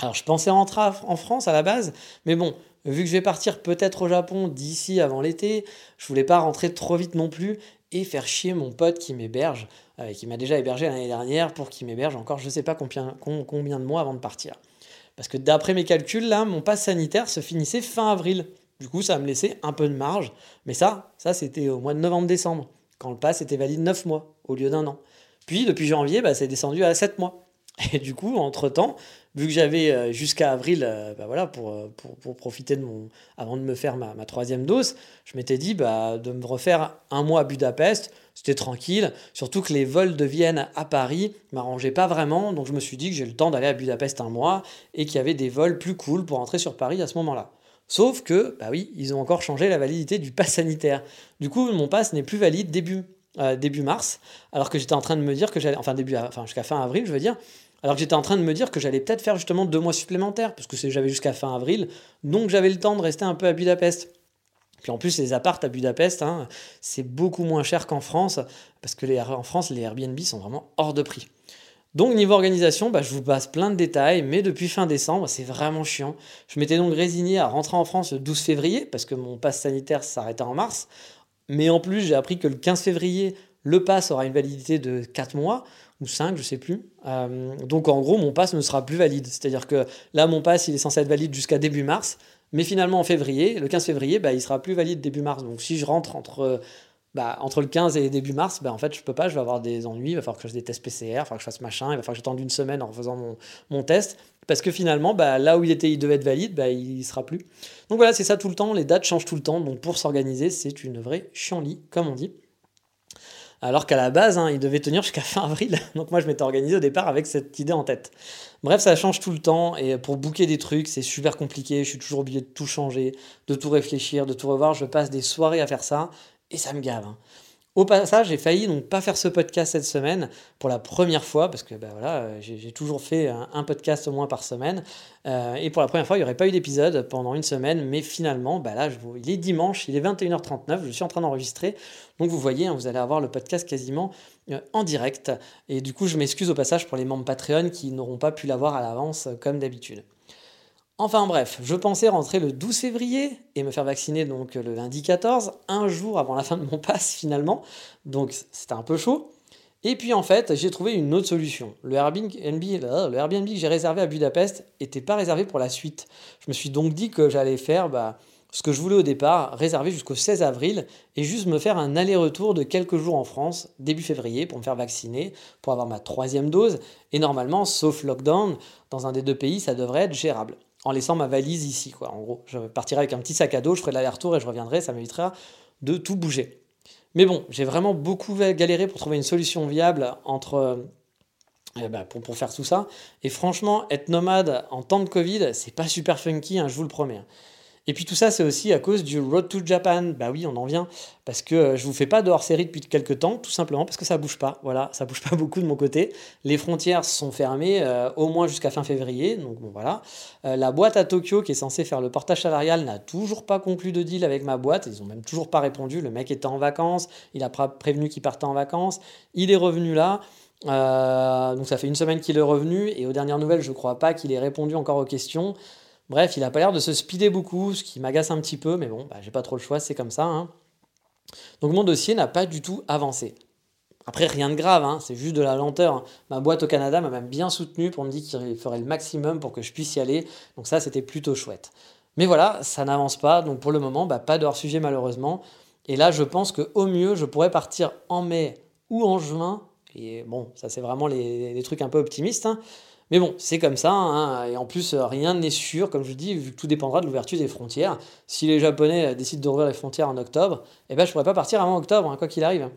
Alors, je pensais rentrer en France à la base, mais bon, vu que je vais partir peut-être au Japon d'ici avant l'été, je voulais pas rentrer trop vite non plus et faire chier mon pote qui m'héberge, euh, qui m'a déjà hébergé l'année dernière pour qu'il m'héberge encore je sais pas combien de mois avant de partir. Parce que d'après mes calculs, là, mon pass sanitaire se finissait fin avril. Du coup, ça me laissait un peu de marge. Mais ça, ça c'était au mois de novembre-décembre, quand le pass était valide 9 mois au lieu d'un an. Puis, depuis janvier, bah, c'est descendu à 7 mois. Et du coup, entre-temps, vu que j'avais euh, jusqu'à avril euh, bah voilà, euh, pour, profiter de mon. avant de me faire ma, ma troisième dose, je m'étais dit bah, de me refaire un mois à Budapest. C'était tranquille, surtout que les vols de Vienne à Paris m'arrangeaient pas vraiment, donc je me suis dit que j'ai le temps d'aller à Budapest un mois et qu'il y avait des vols plus cool pour entrer sur Paris à ce moment-là. Sauf que, bah oui, ils ont encore changé la validité du pass sanitaire. Du coup, mon pass n'est plus valide début, début mars, alors que j'étais en train de me dire que j'allais, enfin début, enfin jusqu'à fin avril, je veux dire, alors que j'étais en train de me dire que j'allais peut-être faire justement deux mois supplémentaires, parce que j'avais jusqu'à fin avril, donc j'avais le temps de rester un peu à Budapest. Puis en plus, les appartes à Budapest, hein, c'est beaucoup moins cher qu'en France, parce que en France, les Airbnb sont vraiment hors de prix. Donc niveau organisation, bah, je vous passe plein de détails, mais depuis fin décembre, c'est vraiment chiant. Je m'étais donc résigné à rentrer en France le 12 février, parce que mon pass sanitaire s'arrêtait en mars. Mais en plus, j'ai appris que le 15 février, le pass aura une validité de 4 mois ou 5, je sais plus. Euh, donc en gros, mon pass ne sera plus valide. C'est-à-dire que là, mon pass, il est censé être valide jusqu'à début mars, mais finalement en février, le 15 février, bah, il sera plus valide début mars. Donc si je rentre entre, bah, entre le 15 et début mars, bah, en fait, je peux pas, je vais avoir des ennuis, il va falloir que je fasse des tests PCR, il va falloir que je fasse machin, il va falloir que j'attende une semaine en faisant mon, test, parce que finalement, bah, là où il était, il devait être valide, bah, il sera plus. Donc voilà, c'est ça tout le temps, les dates changent tout le temps, donc pour s'organiser, c'est une vraie chienlit, comme on dit. Alors qu'à la base, hein, il devait tenir jusqu'à *laughs* fin avril. Donc moi, je m'étais organisé au départ avec cette idée en tête. Bref, ça change tout le temps, et pour booker des trucs, c'est super compliqué, je suis toujours obligé de tout changer, de tout réfléchir, de tout revoir, je passe des soirées à faire ça, et ça me gave. Hein. Au passage, j'ai failli donc pas faire ce podcast cette semaine pour la première fois, parce que ben voilà, j'ai toujours fait un, podcast au moins par semaine. Euh, et pour la première fois, il n'y aurait pas eu d'épisode pendant une semaine, mais finalement, ben là, il est dimanche, il est 21h39, je suis en train d'enregistrer. Donc vous voyez, hein, vous allez avoir le podcast quasiment euh, en direct. Et du coup, je m'excuse au passage pour les membres Patreon qui n'auront pas pu l'avoir à l'avance comme d'habitude. Enfin bref, je pensais rentrer le 12 février et me faire vacciner donc le lundi 14, un jour avant la fin de mon pass finalement, donc c'était un peu chaud. Et puis en fait, j'ai trouvé une autre solution. Le Airbnb, le Airbnb que j'ai réservé à Budapest n'était pas réservé pour la suite. Je me suis donc dit que j'allais faire bah, ce que je voulais au départ, réserver jusqu'au 16 avril et juste me faire un aller-retour de quelques jours en France, début février, pour me faire vacciner, pour avoir ma troisième dose. Et normalement, sauf lockdown, dans un des deux pays, ça devrait être gérable en laissant ma valise ici. Quoi. En gros, je partirai avec un petit sac à dos, je ferai l'aller-retour et je reviendrai, ça m'évitera de tout bouger. Mais bon, j'ai vraiment beaucoup galéré pour trouver une solution viable entre, eh ben, pour, pour, faire tout ça. Et franchement, être nomade en temps de Covid, c'est pas super funky, hein, je vous le promets. Et puis tout ça, c'est aussi à cause du Road to Japan. Bah oui, on en vient. Parce que euh, je vous fais pas de hors-série depuis quelques temps, tout simplement parce que ça bouge pas. Voilà, ça bouge pas *laughs* beaucoup de mon côté. Les frontières sont fermées euh, au moins jusqu'à fin février. Donc bon, voilà. Euh, la boîte à Tokyo qui est censée faire le portage salarial n'a toujours pas conclu de deal avec ma boîte. Ils ont même toujours pas répondu. Le mec était en vacances. Il a prévenu qu'il partait en vacances. Il est revenu là. donc ça fait une semaine qu'il est revenu. Et aux dernières nouvelles, je crois pas qu'il ait répondu encore aux questions. Bref, il a pas l'air de se speeder beaucoup, ce qui m'agace un petit peu, mais bon, bah, j'ai pas trop le choix, c'est comme ça. Hein. Donc mon dossier n'a pas du tout avancé. Après, rien de grave, hein, c'est juste de la lenteur. Hein. Ma boîte au Canada m'a même bien soutenu pour me dire qu'il ferait le maximum pour que je puisse y aller. Donc ça, c'était plutôt chouette. Mais voilà, ça n'avance pas. Donc pour le moment, bah, pas de hors-sujet malheureusement. Et là, je pense qu'au mieux, je pourrais partir en mai ou en juin. Et bon, ça c'est vraiment les, trucs un peu optimistes. Mais bon, c'est comme ça, hein, et en plus, rien n'est sûr, comme je dis, vu que tout dépendra de l'ouverture des frontières. Si les Japonais décident d'ouvrir les frontières en octobre, eh ben, je ne pourrais pas partir avant octobre, hein, quoi qu'il arrive.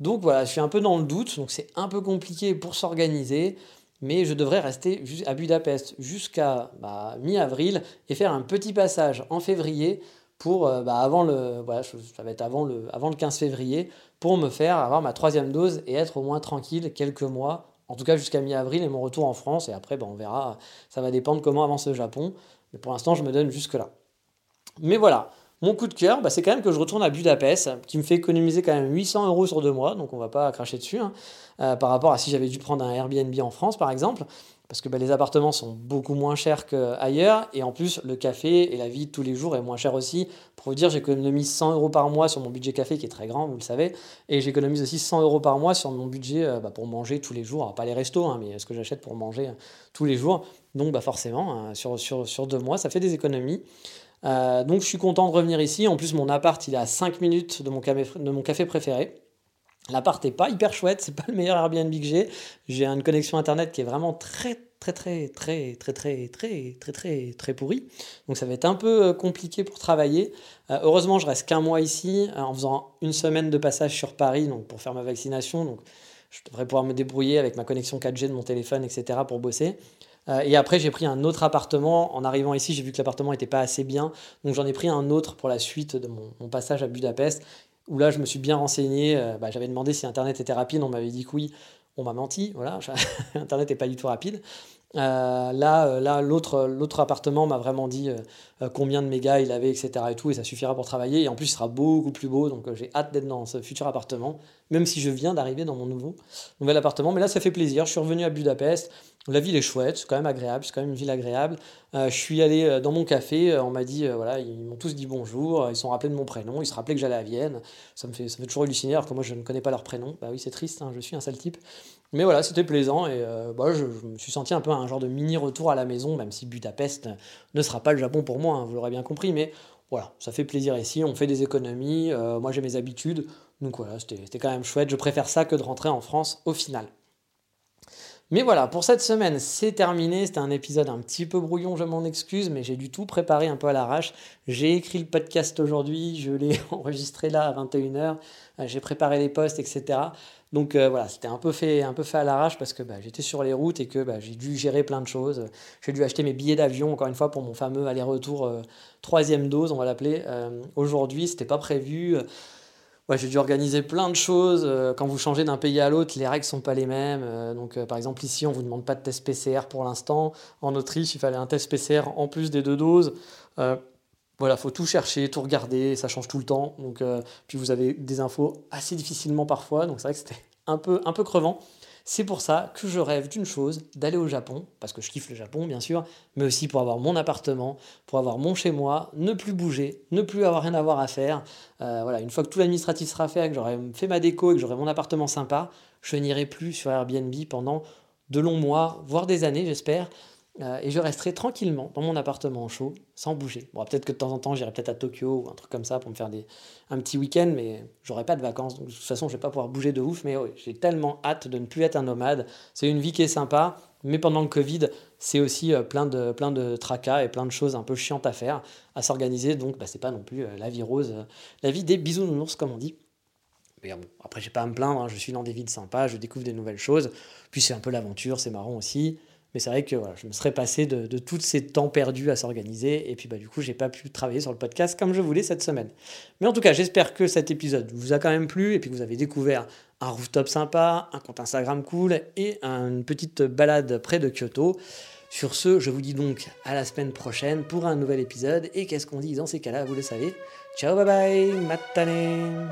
Donc voilà, je suis un peu dans le doute, donc c'est un peu compliqué pour s'organiser, mais je devrais rester à Budapest jusqu'à bah, mi-avril et faire un petit passage en février pour euh, bah, avant le voilà, ça va être avant le avant le 15 février pour me faire avoir ma troisième dose et être au moins tranquille quelques mois en tout cas jusqu'à mi-avril et mon retour en France. Et après, ben, on verra, ça va dépendre comment avance le Japon. Mais pour l'instant, je me donne jusque-là. Mais voilà, mon coup de cœur, bah, c'est quand même que je retourne à Budapest, qui me fait économiser quand même 800 euros sur deux mois, donc on va pas cracher dessus, hein, euh, par rapport à si j'avais dû prendre un Airbnb en France, par exemple parce que bah, les appartements sont beaucoup moins chers qu'ailleurs, et en plus le café et la vie de tous les jours est moins cher aussi. Pour vous dire, j'économise 100 euros par mois sur mon budget café qui est très grand, vous le savez, et j'économise aussi 100 euros par mois sur mon budget euh, bah, pour manger tous les jours, pas les restos, hein, mais ce que j'achète pour manger euh, tous les jours. Donc bah, forcément, euh, sur, sur, sur, deux mois, ça fait des économies. donc je suis content de revenir ici. En plus, mon appart, il est à 5 minutes de mon café, de mon café préféré. L'appart n'est pas hyper chouette, c'est pas le meilleur Airbnb que j'ai. J'ai une connexion internet qui est vraiment très très très très très très très très très très pourrie. Donc ça va être un peu compliqué pour travailler. heureusement, je reste qu'un mois ici en faisant une semaine de passage sur Paris donc pour faire ma vaccination. Donc je devrais pouvoir me débrouiller avec ma connexion 4G de mon téléphone, etc. pour bosser. et après, j'ai pris un autre appartement. En arrivant ici, j'ai vu que l'appartement n'était pas assez bien. Donc j'en ai pris un autre pour la suite de mon passage à Budapest où là je me suis bien renseigné. Euh, bah, j'avais demandé si Internet était rapide, on m'avait dit que oui. On m'a menti, voilà, *laughs* Internet n'est pas du tout rapide. Euh, là, euh, là l'autre, l'autre appartement m'a vraiment dit combien de mégas il avait, etc. Et tout, et ça suffira pour travailler. Et en plus, il sera beaucoup plus beau, donc j'ai hâte d'être dans ce futur appartement, même si je viens d'arriver dans mon nouveau nouvel appartement. Mais là, ça fait plaisir. Je suis revenu à Budapest. La ville est chouette, c'est quand même agréable, c'est quand même une ville agréable. Euh, je suis allé euh, dans mon café, euh, on m'a dit, voilà, ils m'ont tous dit bonjour, ils sont rappelés de mon prénom, ils se rappelaient que j'allais à Vienne. Ça me, fait, ça fait toujours halluciner alors que moi je ne connais pas leur prénom. Bah oui, c'est triste, hein, je suis un sale type. Mais voilà, c'était plaisant et bah, je, me suis senti un peu un genre de mini retour à la maison, même si Budapest ne sera pas le Japon pour moi, hein, vous l'aurez bien compris. Mais voilà, ça fait plaisir ici, on fait des économies, moi j'ai mes habitudes, donc voilà, c'était quand même chouette. Je préfère ça que de rentrer en France au final. Mais voilà, pour cette semaine, c'est terminé. C'était un épisode un petit peu brouillon, je m'en excuse, mais j'ai du tout préparé un peu à l'arrache. J'ai écrit le podcast aujourd'hui, je l'ai *laughs* enregistré là à 21h, euh, j'ai préparé les posts, etc. Donc euh, voilà, c'était un peu fait, un peu fait à l'arrache parce que bah, j'étais sur les routes et que bah, j'ai dû gérer plein de choses. J'ai dû acheter mes billets d'avion, encore une fois, pour mon fameux aller-retour euh, troisième dose, on va l'appeler. aujourd'hui, c'était pas prévu. Ouais, j'ai dû organiser plein de choses. Euh, quand vous changez d'un pays à l'autre, les règles sont pas les mêmes. Euh, donc, euh, par exemple, ici, on vous demande pas de test PCR pour l'instant. En Autriche, il fallait un test PCR en plus des deux doses. voilà, faut tout chercher, tout regarder. Ça change tout le temps. Puis vous avez des infos assez difficilement parfois. Donc, c'est vrai que c'était un peu crevant. C'est pour ça que je rêve d'une chose, d'aller au Japon, parce que je kiffe le Japon bien sûr, mais aussi pour avoir mon appartement, pour avoir mon chez moi, ne plus bouger, ne plus avoir rien à voir à faire. Euh, voilà, une fois que tout l'administratif sera fait, que j'aurai fait ma déco et que j'aurai mon appartement sympa, je n'irai plus sur Airbnb pendant de longs mois, voire des années j'espère. Euh, et je resterai tranquillement dans mon appartement chaud, sans bouger. Bon, peut-être que de temps en temps, j'irai peut-être à Tokyo ou un truc comme ça pour me faire des, un petit week-end, mais j'aurai pas de vacances. De toute façon, je vais pas pouvoir bouger de ouf. Mais j'ai tellement hâte de ne plus être un nomade. C'est une vie qui est sympa, mais pendant le Covid, c'est aussi euh, plein, de, plein de tracas et plein de choses un peu chiantes à faire, à s'organiser. Donc, bah, c'est pas non plus euh, la vie rose, la vie des bisounours, comme on dit. Mais bon, après, j'ai pas à me plaindre. Hein. je suis dans des villes sympas, je découvre des nouvelles choses. Puis c'est un peu l'aventure, c'est marrant aussi. Mais c'est vrai que je me serais passé de, de tous ces temps perdus à s'organiser. Et puis bah, du coup, j'ai pas pu travailler sur le podcast comme je voulais cette semaine. Mais en tout cas, j'espère que cet épisode vous a quand même plu et puis que vous avez découvert un rooftop sympa, un compte Instagram cool et une petite balade près de Kyoto. Sur ce, je vous dis donc à la semaine prochaine pour un nouvel épisode. Et qu'est-ce qu'on dit dans ces cas-là, vous le savez. Ciao, bye bye, matane